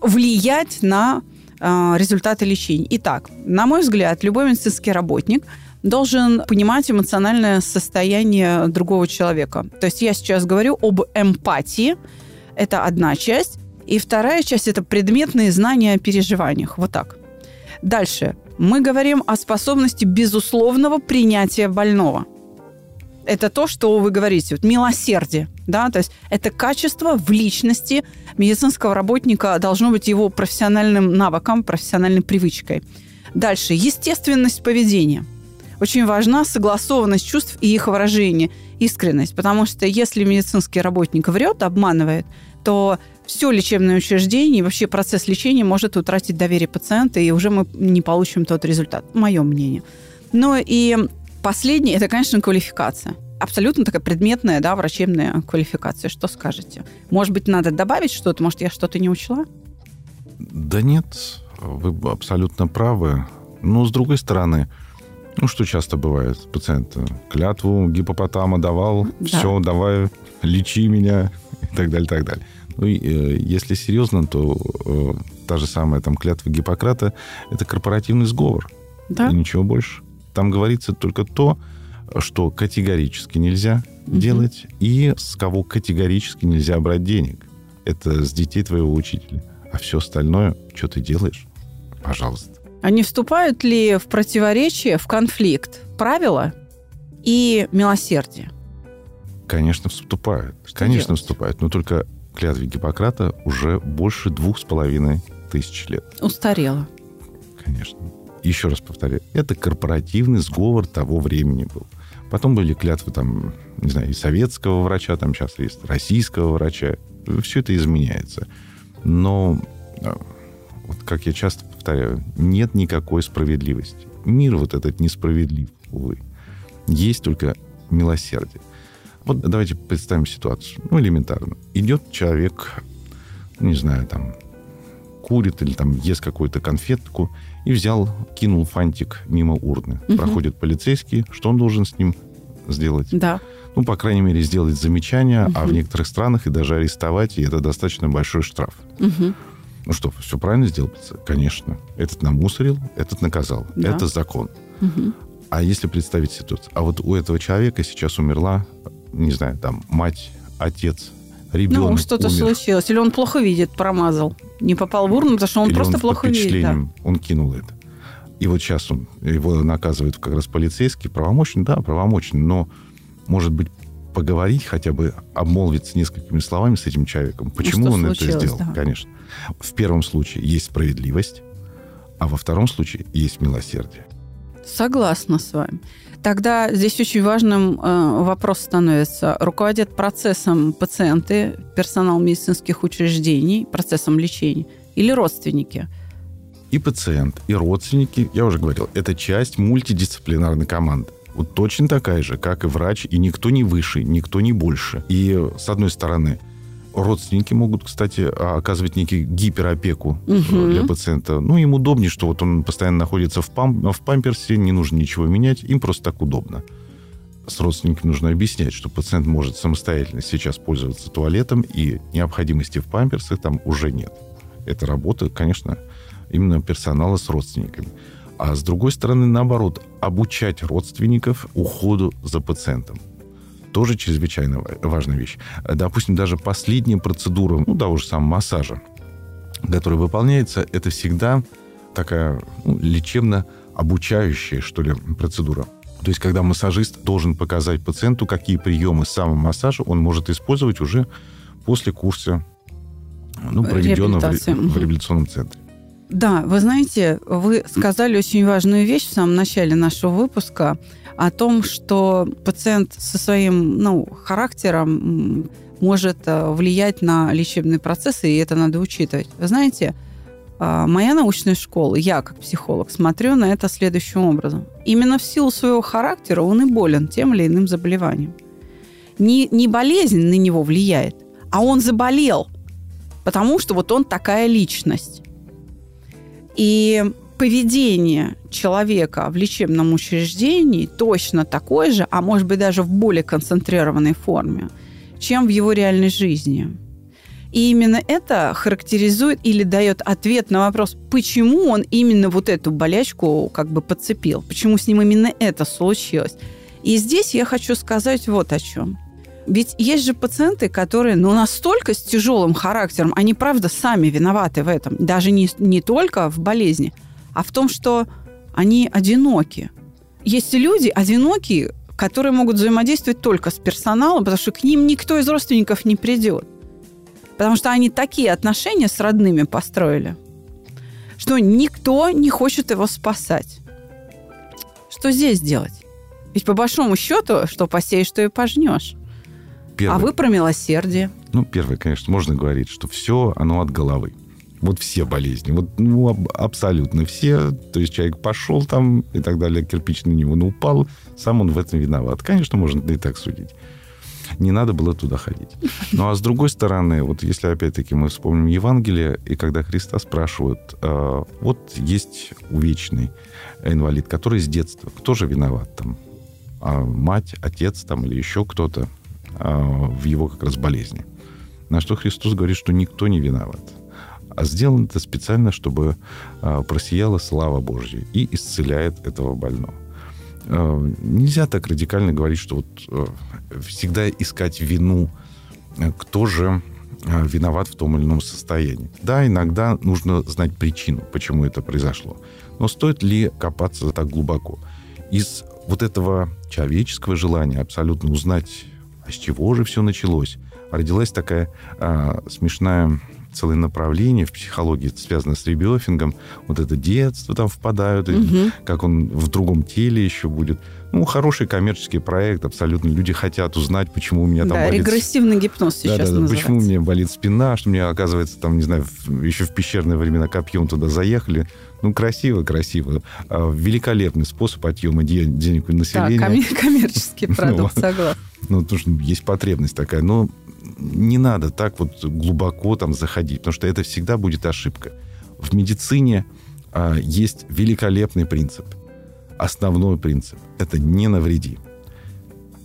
влиять на э, результаты лечения. Итак, на мой взгляд, любой медицинский работник должен понимать эмоциональное состояние другого человека. То есть я сейчас говорю об эмпатии. Это одна часть. И вторая часть – это предметные знания о переживаниях. Вот так. Дальше. Мы говорим о способности безусловного принятия больного – это то, что вы говорите, вот милосердие, да, то есть это качество в личности медицинского работника должно быть его профессиональным навыком, профессиональной привычкой. Дальше, естественность поведения. Очень важна согласованность чувств и их выражение, искренность, потому что если медицинский работник врет, обманывает, то все лечебное учреждение и вообще процесс лечения может утратить доверие пациента, и уже мы не получим тот результат, мое мнение. Ну и Последнее – это, конечно, квалификация. Абсолютно такая предметная, да, врачебная квалификация. Что скажете? Может быть, надо добавить что-то? Может, я что-то не учла? Да нет, вы абсолютно правы. Но, с другой стороны, ну, что часто бывает, пациент клятву гипопотама давал, да. все, давай, лечи меня, и так далее, так далее. Ну, э, если серьезно, то э, та же самая там клятва Гиппократа – это корпоративный сговор. Да. И ничего больше. Там говорится только то, что категорически нельзя угу. делать, и с кого категорически нельзя брать денег. Это с детей твоего учителя. А все остальное, что ты делаешь, пожалуйста. А не вступают ли в противоречие, в конфликт правила и милосердие? Конечно, вступают. Что Конечно, делать? вступают. Но только клятве Гиппократа уже больше двух с половиной тысяч лет. Устарела. Конечно еще раз повторяю, это корпоративный сговор того времени был. Потом были клятвы там, не знаю, и советского врача, там сейчас есть российского врача. Все это изменяется. Но, а, вот как я часто повторяю, нет никакой справедливости. Мир вот этот несправедлив, увы. Есть только милосердие. Вот давайте представим ситуацию. Ну, элементарно. Идет человек, не знаю, там, курит или там ест какую-то конфетку и взял, кинул фантик мимо урны. Угу. Проходит полицейский. Что он должен с ним сделать? Да. Ну, по крайней мере, сделать замечание, угу. а в некоторых странах и даже арестовать, и это достаточно большой штраф. Угу. Ну что, все правильно сделал? Конечно. Этот намусорил, этот наказал. Да. Это закон. Угу. А если представить ситуацию, а вот у этого человека сейчас умерла, не знаю, там, мать, отец, ребенок Ну, что-то случилось. Или он плохо видит, промазал. Не попал в урну, потому что он Или просто он плохо видит. Да. он кинул это. И вот сейчас он, его наказывают как раз полицейский. Правомочен? Да, правомочен. Но, может быть, поговорить хотя бы, обмолвиться несколькими словами с этим человеком. Почему ну, он это сделал? Да. Конечно. В первом случае есть справедливость, а во втором случае есть милосердие. Согласна с вами. Тогда здесь очень важным э, вопрос становится. Руководят процессом пациенты, персонал медицинских учреждений, процессом лечения или родственники? И пациент, и родственники, я уже говорил, это часть мультидисциплинарной команды. Вот точно такая же, как и врач, и никто не выше, никто не больше. И с одной стороны, родственники могут, кстати, оказывать некий гиперопеку угу. для пациента. Ну, им удобнее, что вот он постоянно находится в, пам в памперсе, не нужно ничего менять, им просто так удобно. С родственниками нужно объяснять, что пациент может самостоятельно сейчас пользоваться туалетом, и необходимости в памперсах там уже нет. Это работа, конечно, именно персонала с родственниками. А с другой стороны, наоборот, обучать родственников уходу за пациентом тоже чрезвычайно важная вещь. Допустим, даже последняя процедура, ну, того же самого массажа, которая выполняется, это всегда такая ну, лечебно-обучающая, что ли, процедура. То есть, когда массажист должен показать пациенту, какие приемы самомассажа он может использовать уже после курса, ну, проведенного в, в реабилитационном центре. Да, вы знаете, вы сказали очень важную вещь в самом начале нашего выпуска о том, что пациент со своим ну, характером может э, влиять на лечебные процессы, и это надо учитывать. Вы знаете, а, моя научная школа, я как психолог смотрю на это следующим образом. Именно в силу своего характера он и болен тем или иным заболеванием. Не, не болезнь на него влияет, а он заболел, потому что вот он такая личность. И поведение человека в лечебном учреждении точно такое же, а может быть даже в более концентрированной форме, чем в его реальной жизни. И именно это характеризует или дает ответ на вопрос, почему он именно вот эту болячку как бы подцепил, почему с ним именно это случилось. И здесь я хочу сказать вот о чем. Ведь есть же пациенты, которые ну, настолько с тяжелым характером, они, правда, сами виноваты в этом. Даже не, не только в болезни, а в том, что они одиноки. Есть люди одинокие, которые могут взаимодействовать только с персоналом, потому что к ним никто из родственников не придет. Потому что они такие отношения с родными построили, что никто не хочет его спасать. Что здесь делать? Ведь по большому счету, что посеешь, что и пожнешь. Первое. А вы про милосердие. Ну, первое, конечно, можно говорить, что все, оно от головы. Вот все болезни, вот ну, абсолютно все. То есть человек пошел там и так далее, кирпич на него ну, упал, сам он в этом виноват. Конечно, можно и так судить. Не надо было туда ходить. Ну, а с другой стороны, вот если опять-таки мы вспомним Евангелие, и когда Христа спрашивают, э, вот есть увечный инвалид, который с детства, кто же виноват там? А мать, отец там или еще кто-то в его как раз болезни. На что Христос говорит, что никто не виноват. А сделано это специально, чтобы э, просияла слава Божья и исцеляет этого больного. Э, нельзя так радикально говорить, что вот всегда искать вину, кто же виноват в том или ином состоянии. Да, иногда нужно знать причину, почему это произошло. Но стоит ли копаться так глубоко? Из вот этого человеческого желания абсолютно узнать, а с чего же все началось, родилась такая а, смешная целое направление в психологии, связанное с ребёфингом. Вот это детство там впадают, угу. как он в другом теле еще будет. Ну, хороший коммерческий проект, абсолютно. Люди хотят узнать, почему у меня там да, болит... регрессивный гипноз сейчас да, да, да, Почему у меня болит спина, что мне, оказывается, там, не знаю, еще в пещерные времена копьем туда заехали. Ну, красиво, красиво. А, великолепный способ отъема денег у населения. Да, коммерческий продукт, согласен. Ну, потому что есть потребность такая. Но не надо так вот глубоко там заходить, потому что это всегда будет ошибка. В медицине а, есть великолепный принцип – основной принцип – это не навреди.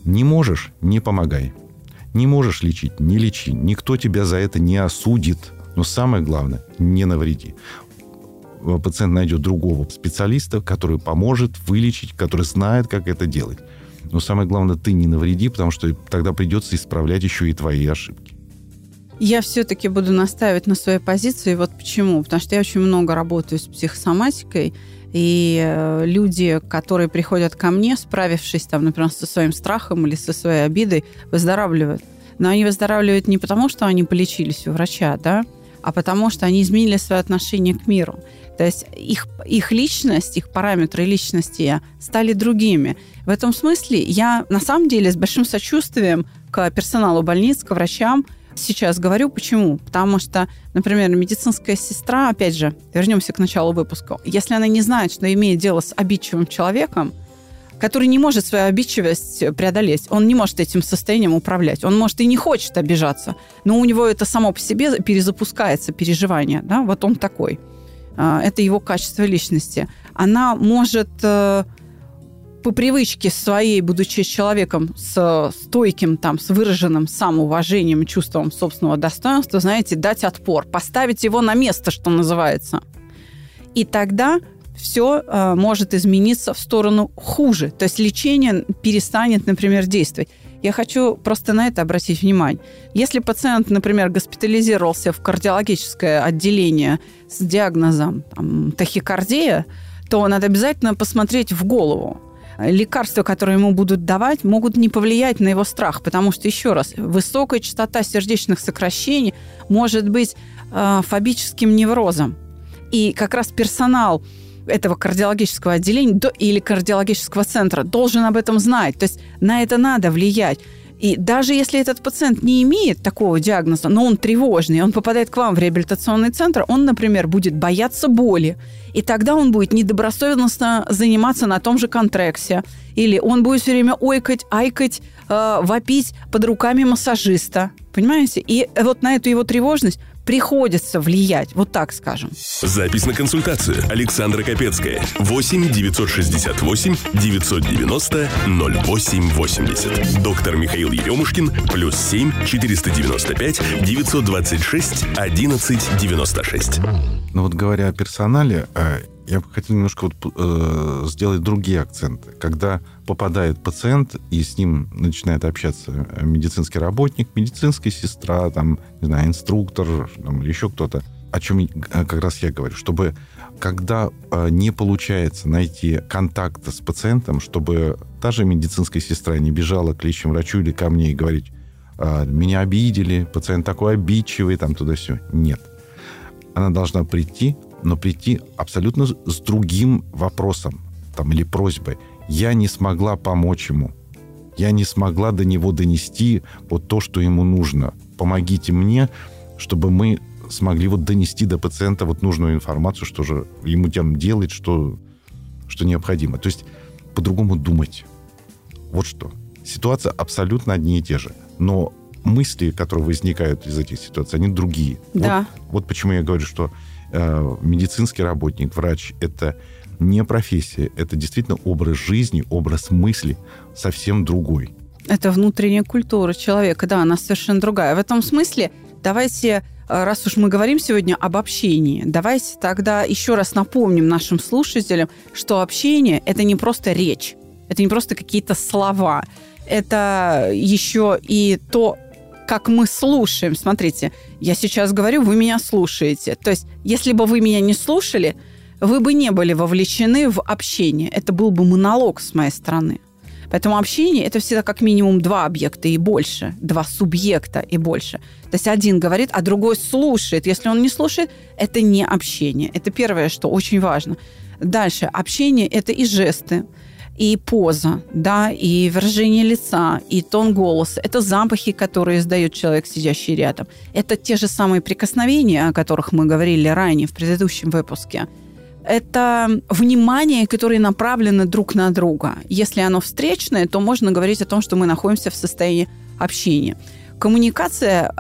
Не можешь – не помогай. Не можешь лечить – не лечи. Никто тебя за это не осудит. Но самое главное – не навреди. Пациент найдет другого специалиста, который поможет вылечить, который знает, как это делать. Но самое главное, ты не навреди, потому что тогда придется исправлять еще и твои ошибки. Я все-таки буду настаивать на своей позиции. Вот почему. Потому что я очень много работаю с психосоматикой, и э, люди, которые приходят ко мне, справившись, там, например, со своим страхом или со своей обидой, выздоравливают. Но они выздоравливают не потому, что они полечились у врача, да, а потому что они изменили свое отношение к миру. То есть их, их личность, их параметры личности стали другими. В этом смысле я на самом деле с большим сочувствием к персоналу больниц, к врачам – сейчас говорю. Почему? Потому что, например, медицинская сестра, опять же, вернемся к началу выпуска, если она не знает, что имеет дело с обидчивым человеком, который не может свою обидчивость преодолеть. Он не может этим состоянием управлять. Он, может, и не хочет обижаться, но у него это само по себе перезапускается, переживание. Да? Вот он такой. А, это его качество личности. Она может э, по привычке своей, будучи человеком с стойким, там, с выраженным самоуважением чувством собственного достоинства, знаете, дать отпор, поставить его на место, что называется. И тогда все э, может измениться в сторону хуже. То есть лечение перестанет, например, действовать. Я хочу просто на это обратить внимание. Если пациент, например, госпитализировался в кардиологическое отделение с диагнозом там, тахикардия, то надо обязательно посмотреть в голову лекарства, которые ему будут давать, могут не повлиять на его страх, потому что, еще раз, высокая частота сердечных сокращений может быть э, фобическим неврозом. И как раз персонал этого кардиологического отделения или кардиологического центра должен об этом знать. То есть на это надо влиять. И даже если этот пациент не имеет такого диагноза, но он тревожный, он попадает к вам в реабилитационный центр, он, например, будет бояться боли, и тогда он будет недобросовестно заниматься на том же контрексе, или он будет все время ойкать, айкать, э, вопить под руками массажиста. Понимаете? И вот на эту его тревожность приходится влиять, вот так скажем. Запись на консультацию. Александра Капецкая. 8 968 990 0880. Доктор Михаил Еремушкин. Плюс 7 495 926 11 96. Ну вот говоря о персонале, э, я бы хотел немножко вот, э, сделать другие акценты. Когда попадает пациент, и с ним начинает общаться медицинский работник, медицинская сестра, там, не знаю, инструктор там, или еще кто-то, о чем э, как раз я говорю, чтобы когда э, не получается найти контакта с пациентом, чтобы та же медицинская сестра не бежала к лечащему врачу или ко мне и говорить, э, меня обидели, пациент такой обидчивый, там туда все. Нет. Она должна прийти, но прийти абсолютно с другим вопросом там, или просьбой. Я не смогла помочь ему. Я не смогла до него донести вот то, что ему нужно. Помогите мне, чтобы мы смогли вот донести до пациента вот нужную информацию, что же ему тем делать, что, что необходимо. То есть по-другому думать. Вот что. Ситуация абсолютно одни и те же. Но мысли, которые возникают из этих ситуаций, они другие. Да. Вот, вот почему я говорю, что медицинский работник, врач – это не профессия, это действительно образ жизни, образ мысли совсем другой. Это внутренняя культура человека, да, она совершенно другая. В этом смысле давайте, э, раз уж мы говорим сегодня об общении, давайте тогда еще раз напомним нашим слушателям, что общение – это не просто речь, это не просто какие-то слова, это еще и то, как мы слушаем. Смотрите, я сейчас говорю, вы меня слушаете. То есть, если бы вы меня не слушали, вы бы не были вовлечены в общение. Это был бы монолог с моей стороны. Поэтому общение – это всегда как минимум два объекта и больше, два субъекта и больше. То есть один говорит, а другой слушает. Если он не слушает, это не общение. Это первое, что очень важно. Дальше. Общение – это и жесты, и поза, да, и выражение лица, и тон голоса. Это запахи, которые издает человек, сидящий рядом. Это те же самые прикосновения, о которых мы говорили ранее в предыдущем выпуске. Это внимание, которое направлено друг на друга. Если оно встречное, то можно говорить о том, что мы находимся в состоянии общения. Коммуникация,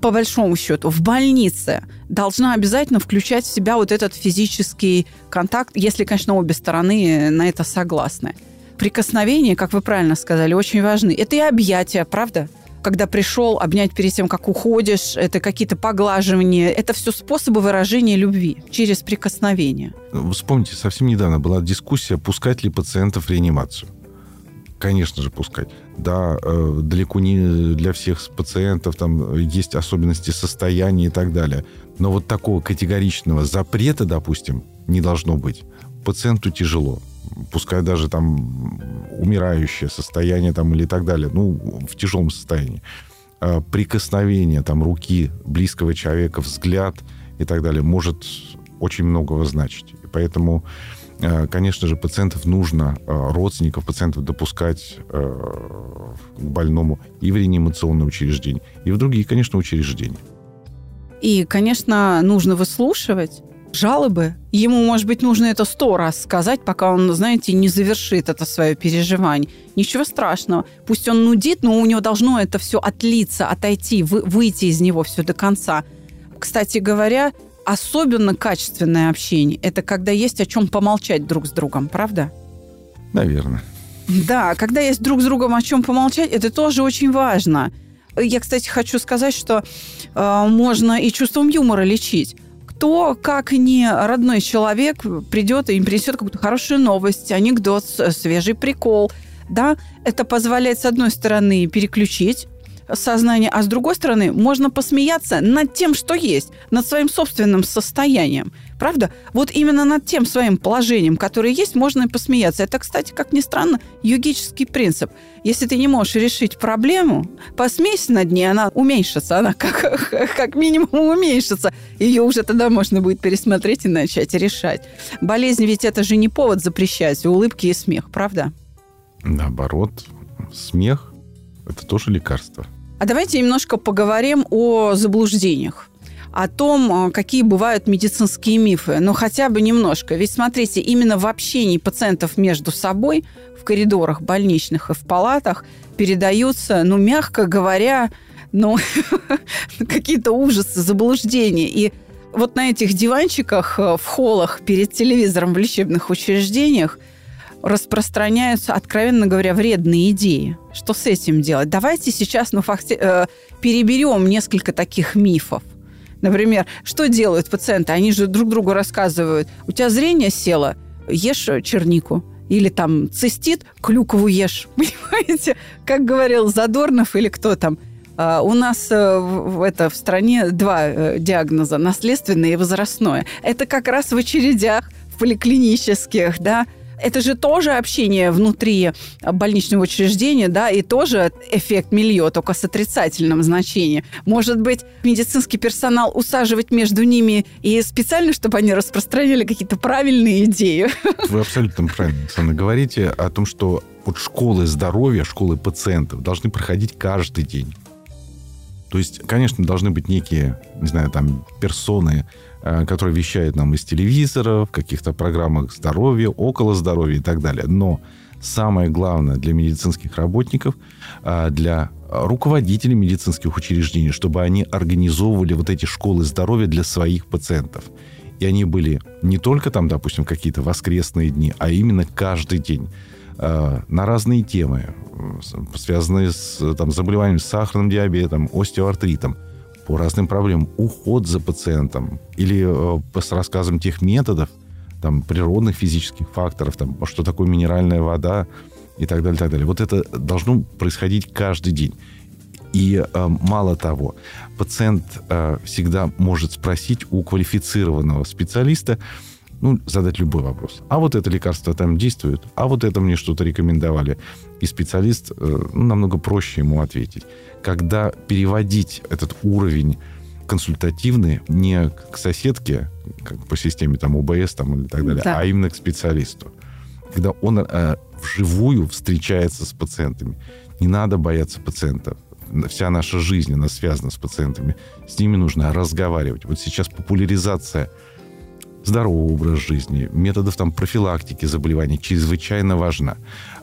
по большому счету, в больнице должна обязательно включать в себя вот этот физический контакт, если, конечно, обе стороны на это согласны. Прикосновения, как вы правильно сказали, очень важны. Это и объятия, правда? когда пришел, обнять перед тем, как уходишь, это какие-то поглаживания, это все способы выражения любви через прикосновение. Вспомните, совсем недавно была дискуссия, пускать ли пациентов в реанимацию. Конечно же, пускать. Да, э, далеко не для всех пациентов там есть особенности состояния и так далее. Но вот такого категоричного запрета, допустим, не должно быть. Пациенту тяжело пускай даже там умирающее состояние там или так далее, ну, в тяжелом состоянии. А прикосновение там руки близкого человека, взгляд и так далее может очень многого значить. И поэтому, конечно же, пациентов нужно, э, родственников пациентов допускать э, к больному и в реанимационное учреждение, и в другие, конечно, учреждения. И, конечно, нужно выслушивать жалобы. Ему, может быть, нужно это сто раз сказать, пока он, знаете, не завершит это свое переживание. Ничего страшного. Пусть он нудит, но у него должно это все отлиться, отойти, вы, выйти из него все до конца. Кстати говоря, особенно качественное общение – это когда есть о чем помолчать друг с другом, правда? Наверное. Да, когда есть друг с другом о чем помолчать, это тоже очень важно. Я, кстати, хочу сказать, что э, можно и чувством юмора лечить кто, как не родной человек, придет и им принесет какую-то хорошую новость, анекдот, свежий прикол. Да? Это позволяет, с одной стороны, переключить сознание, а с другой стороны, можно посмеяться над тем, что есть, над своим собственным состоянием. Правда? Вот именно над тем своим положением, которое есть, можно и посмеяться. Это, кстати, как ни странно, йогический принцип. Если ты не можешь решить проблему, посмейся над ней, она уменьшится, она как, как минимум уменьшится. Ее уже тогда можно будет пересмотреть и начать решать. Болезнь ведь это же не повод запрещать улыбки и смех, правда? Наоборот, смех – это тоже лекарство. А давайте немножко поговорим о заблуждениях о том, а, какие бывают медицинские мифы. Но хотя бы немножко. Ведь смотрите, именно в общении пациентов между собой в коридорах больничных и в палатах передаются, ну, мягко говоря, ну, какие-то ужасы, заблуждения. И вот на этих диванчиках э, в холлах перед телевизором в лечебных учреждениях распространяются, откровенно говоря, вредные идеи. Что с этим делать? Давайте сейчас ну, факти- э, переберем несколько таких мифов. Например, что делают пациенты? Они же друг другу рассказывают. У тебя зрение село, ешь чернику. Или там цистит, клюкву ешь. Понимаете? Как говорил Задорнов или кто там. Uh, у нас uh, в, это, в стране два uh, диагноза – наследственное и возрастное. Это как раз в очередях, в поликлинических, да, это же тоже общение внутри больничного учреждения, да, и тоже эффект милье, только с отрицательным значением. Может быть, медицинский персонал усаживать между ними и специально, чтобы они распространяли какие-то правильные идеи. Вы абсолютно правильно, Оксана, говорите о том, что вот школы здоровья, школы пациентов должны проходить каждый день. То есть, конечно, должны быть некие, не знаю, там, персоны, который вещает нам из телевизора, в каких-то программах здоровья, около здоровья и так далее. Но самое главное для медицинских работников, э, для руководителей медицинских учреждений, чтобы они организовывали вот эти школы здоровья для своих пациентов. И они были не только там, допустим, какие-то воскресные дни, а именно каждый день э, на разные темы, связанные с там, заболеванием с сахарным диабетом, остеоартритом – по разным проблемам, уход за пациентом или э, с рассказом тех методов, там, природных физических факторов, там, что такое минеральная вода и так далее, так далее. Вот это должно происходить каждый день. И э, мало того, пациент э, всегда может спросить у квалифицированного специалиста, ну, задать любой вопрос. А вот это лекарство там действует, а вот это мне что-то рекомендовали. И специалист э, ну, намного проще ему ответить. Когда переводить этот уровень консультативный не к соседке, как по системе там ОБС там, или так далее, да. а именно к специалисту. Когда он э, вживую встречается с пациентами. Не надо бояться пациентов. Вся наша жизнь, она связана с пациентами. С ними нужно разговаривать. Вот сейчас популяризация здорового образа жизни, методов там профилактики заболеваний чрезвычайно важна.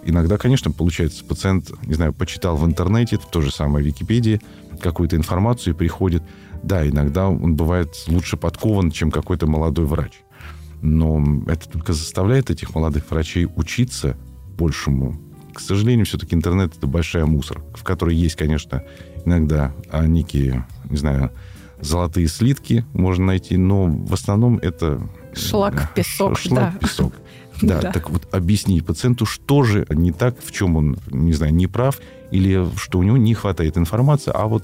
Иногда, конечно, получается, пациент, не знаю, почитал в интернете, в то же самое в Википедии, какую-то информацию и приходит. Да, иногда он бывает лучше подкован, чем какой-то молодой врач. Но это только заставляет этих молодых врачей учиться большему. К сожалению, все-таки интернет – это большая мусор, в которой есть, конечно, иногда а, некие, не знаю, золотые слитки можно найти, но в основном это... Шлак, песок, шлак, да. песок. Да, да, так вот объясни пациенту, что же не так, в чем он, не знаю, не прав, или что у него не хватает информации, а вот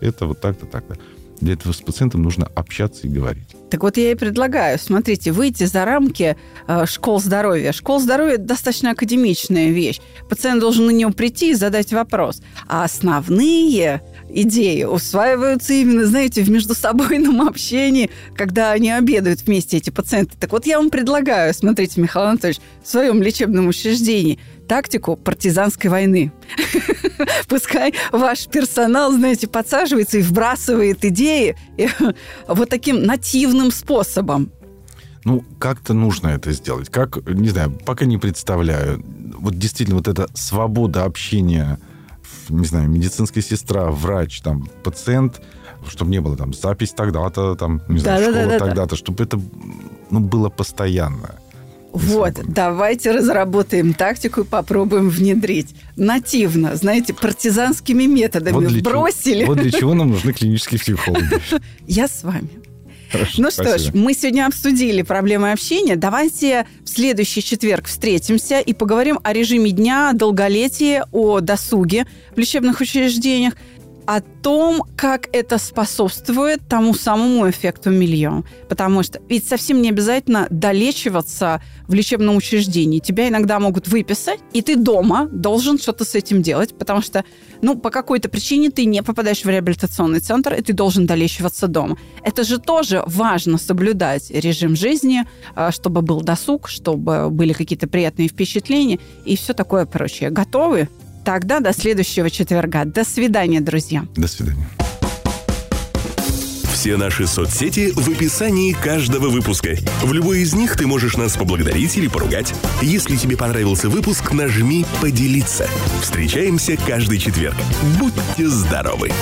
это вот так-то, так-то. Для этого с пациентом нужно общаться и говорить. Так вот я и предлагаю, смотрите, выйти за рамки э, школ здоровья. Школ здоровья – это достаточно академичная вещь. Пациент должен на нее прийти и задать вопрос. А основные идеи усваиваются именно, знаете, в междусобойном общении, когда они обедают вместе, эти пациенты. Так вот я вам предлагаю, смотрите, Михаил Анатольевич, в своем лечебном учреждении тактику партизанской войны. Пускай ваш персонал, знаете, подсаживается и вбрасывает идеи вот таким нативным способом. Ну, как-то нужно это сделать. Как, не знаю, пока не представляю. Вот действительно, вот эта свобода общения – не знаю, медицинская сестра, врач, там, пациент, чтобы не было там запись тогда-то, там, не знаю, да, школа да, да, тогда-то, чтобы это ну, было постоянно. Вот, давайте разработаем тактику и попробуем внедрить. Нативно, знаете, партизанскими методами вот бросили. Чего, вот для чего нам нужны клинические психологи. Я с вами. Хорошо, ну спасибо. что ж, мы сегодня обсудили проблемы общения. Давайте в следующий четверг встретимся и поговорим о режиме дня, долголетии, о досуге в лечебных учреждениях о том, как это способствует тому самому эффекту миллион. Потому что ведь совсем не обязательно долечиваться в лечебном учреждении. Тебя иногда могут выписать, и ты дома должен что-то с этим делать, потому что, ну, по какой-то причине ты не попадаешь в реабилитационный центр, и ты должен долечиваться дома. Это же тоже важно соблюдать режим жизни, а, чтобы был досуг, чтобы были какие-то приятные впечатления и все такое прочее. Готовы? Тогда до следующего четверга. До свидания, друзья. До свидания. Все наши соцсети в описании каждого выпуска. В любой из них ты можешь нас поблагодарить или поругать. Если тебе понравился выпуск, нажми «Поделиться». Встречаемся каждый четверг. Будьте здоровы!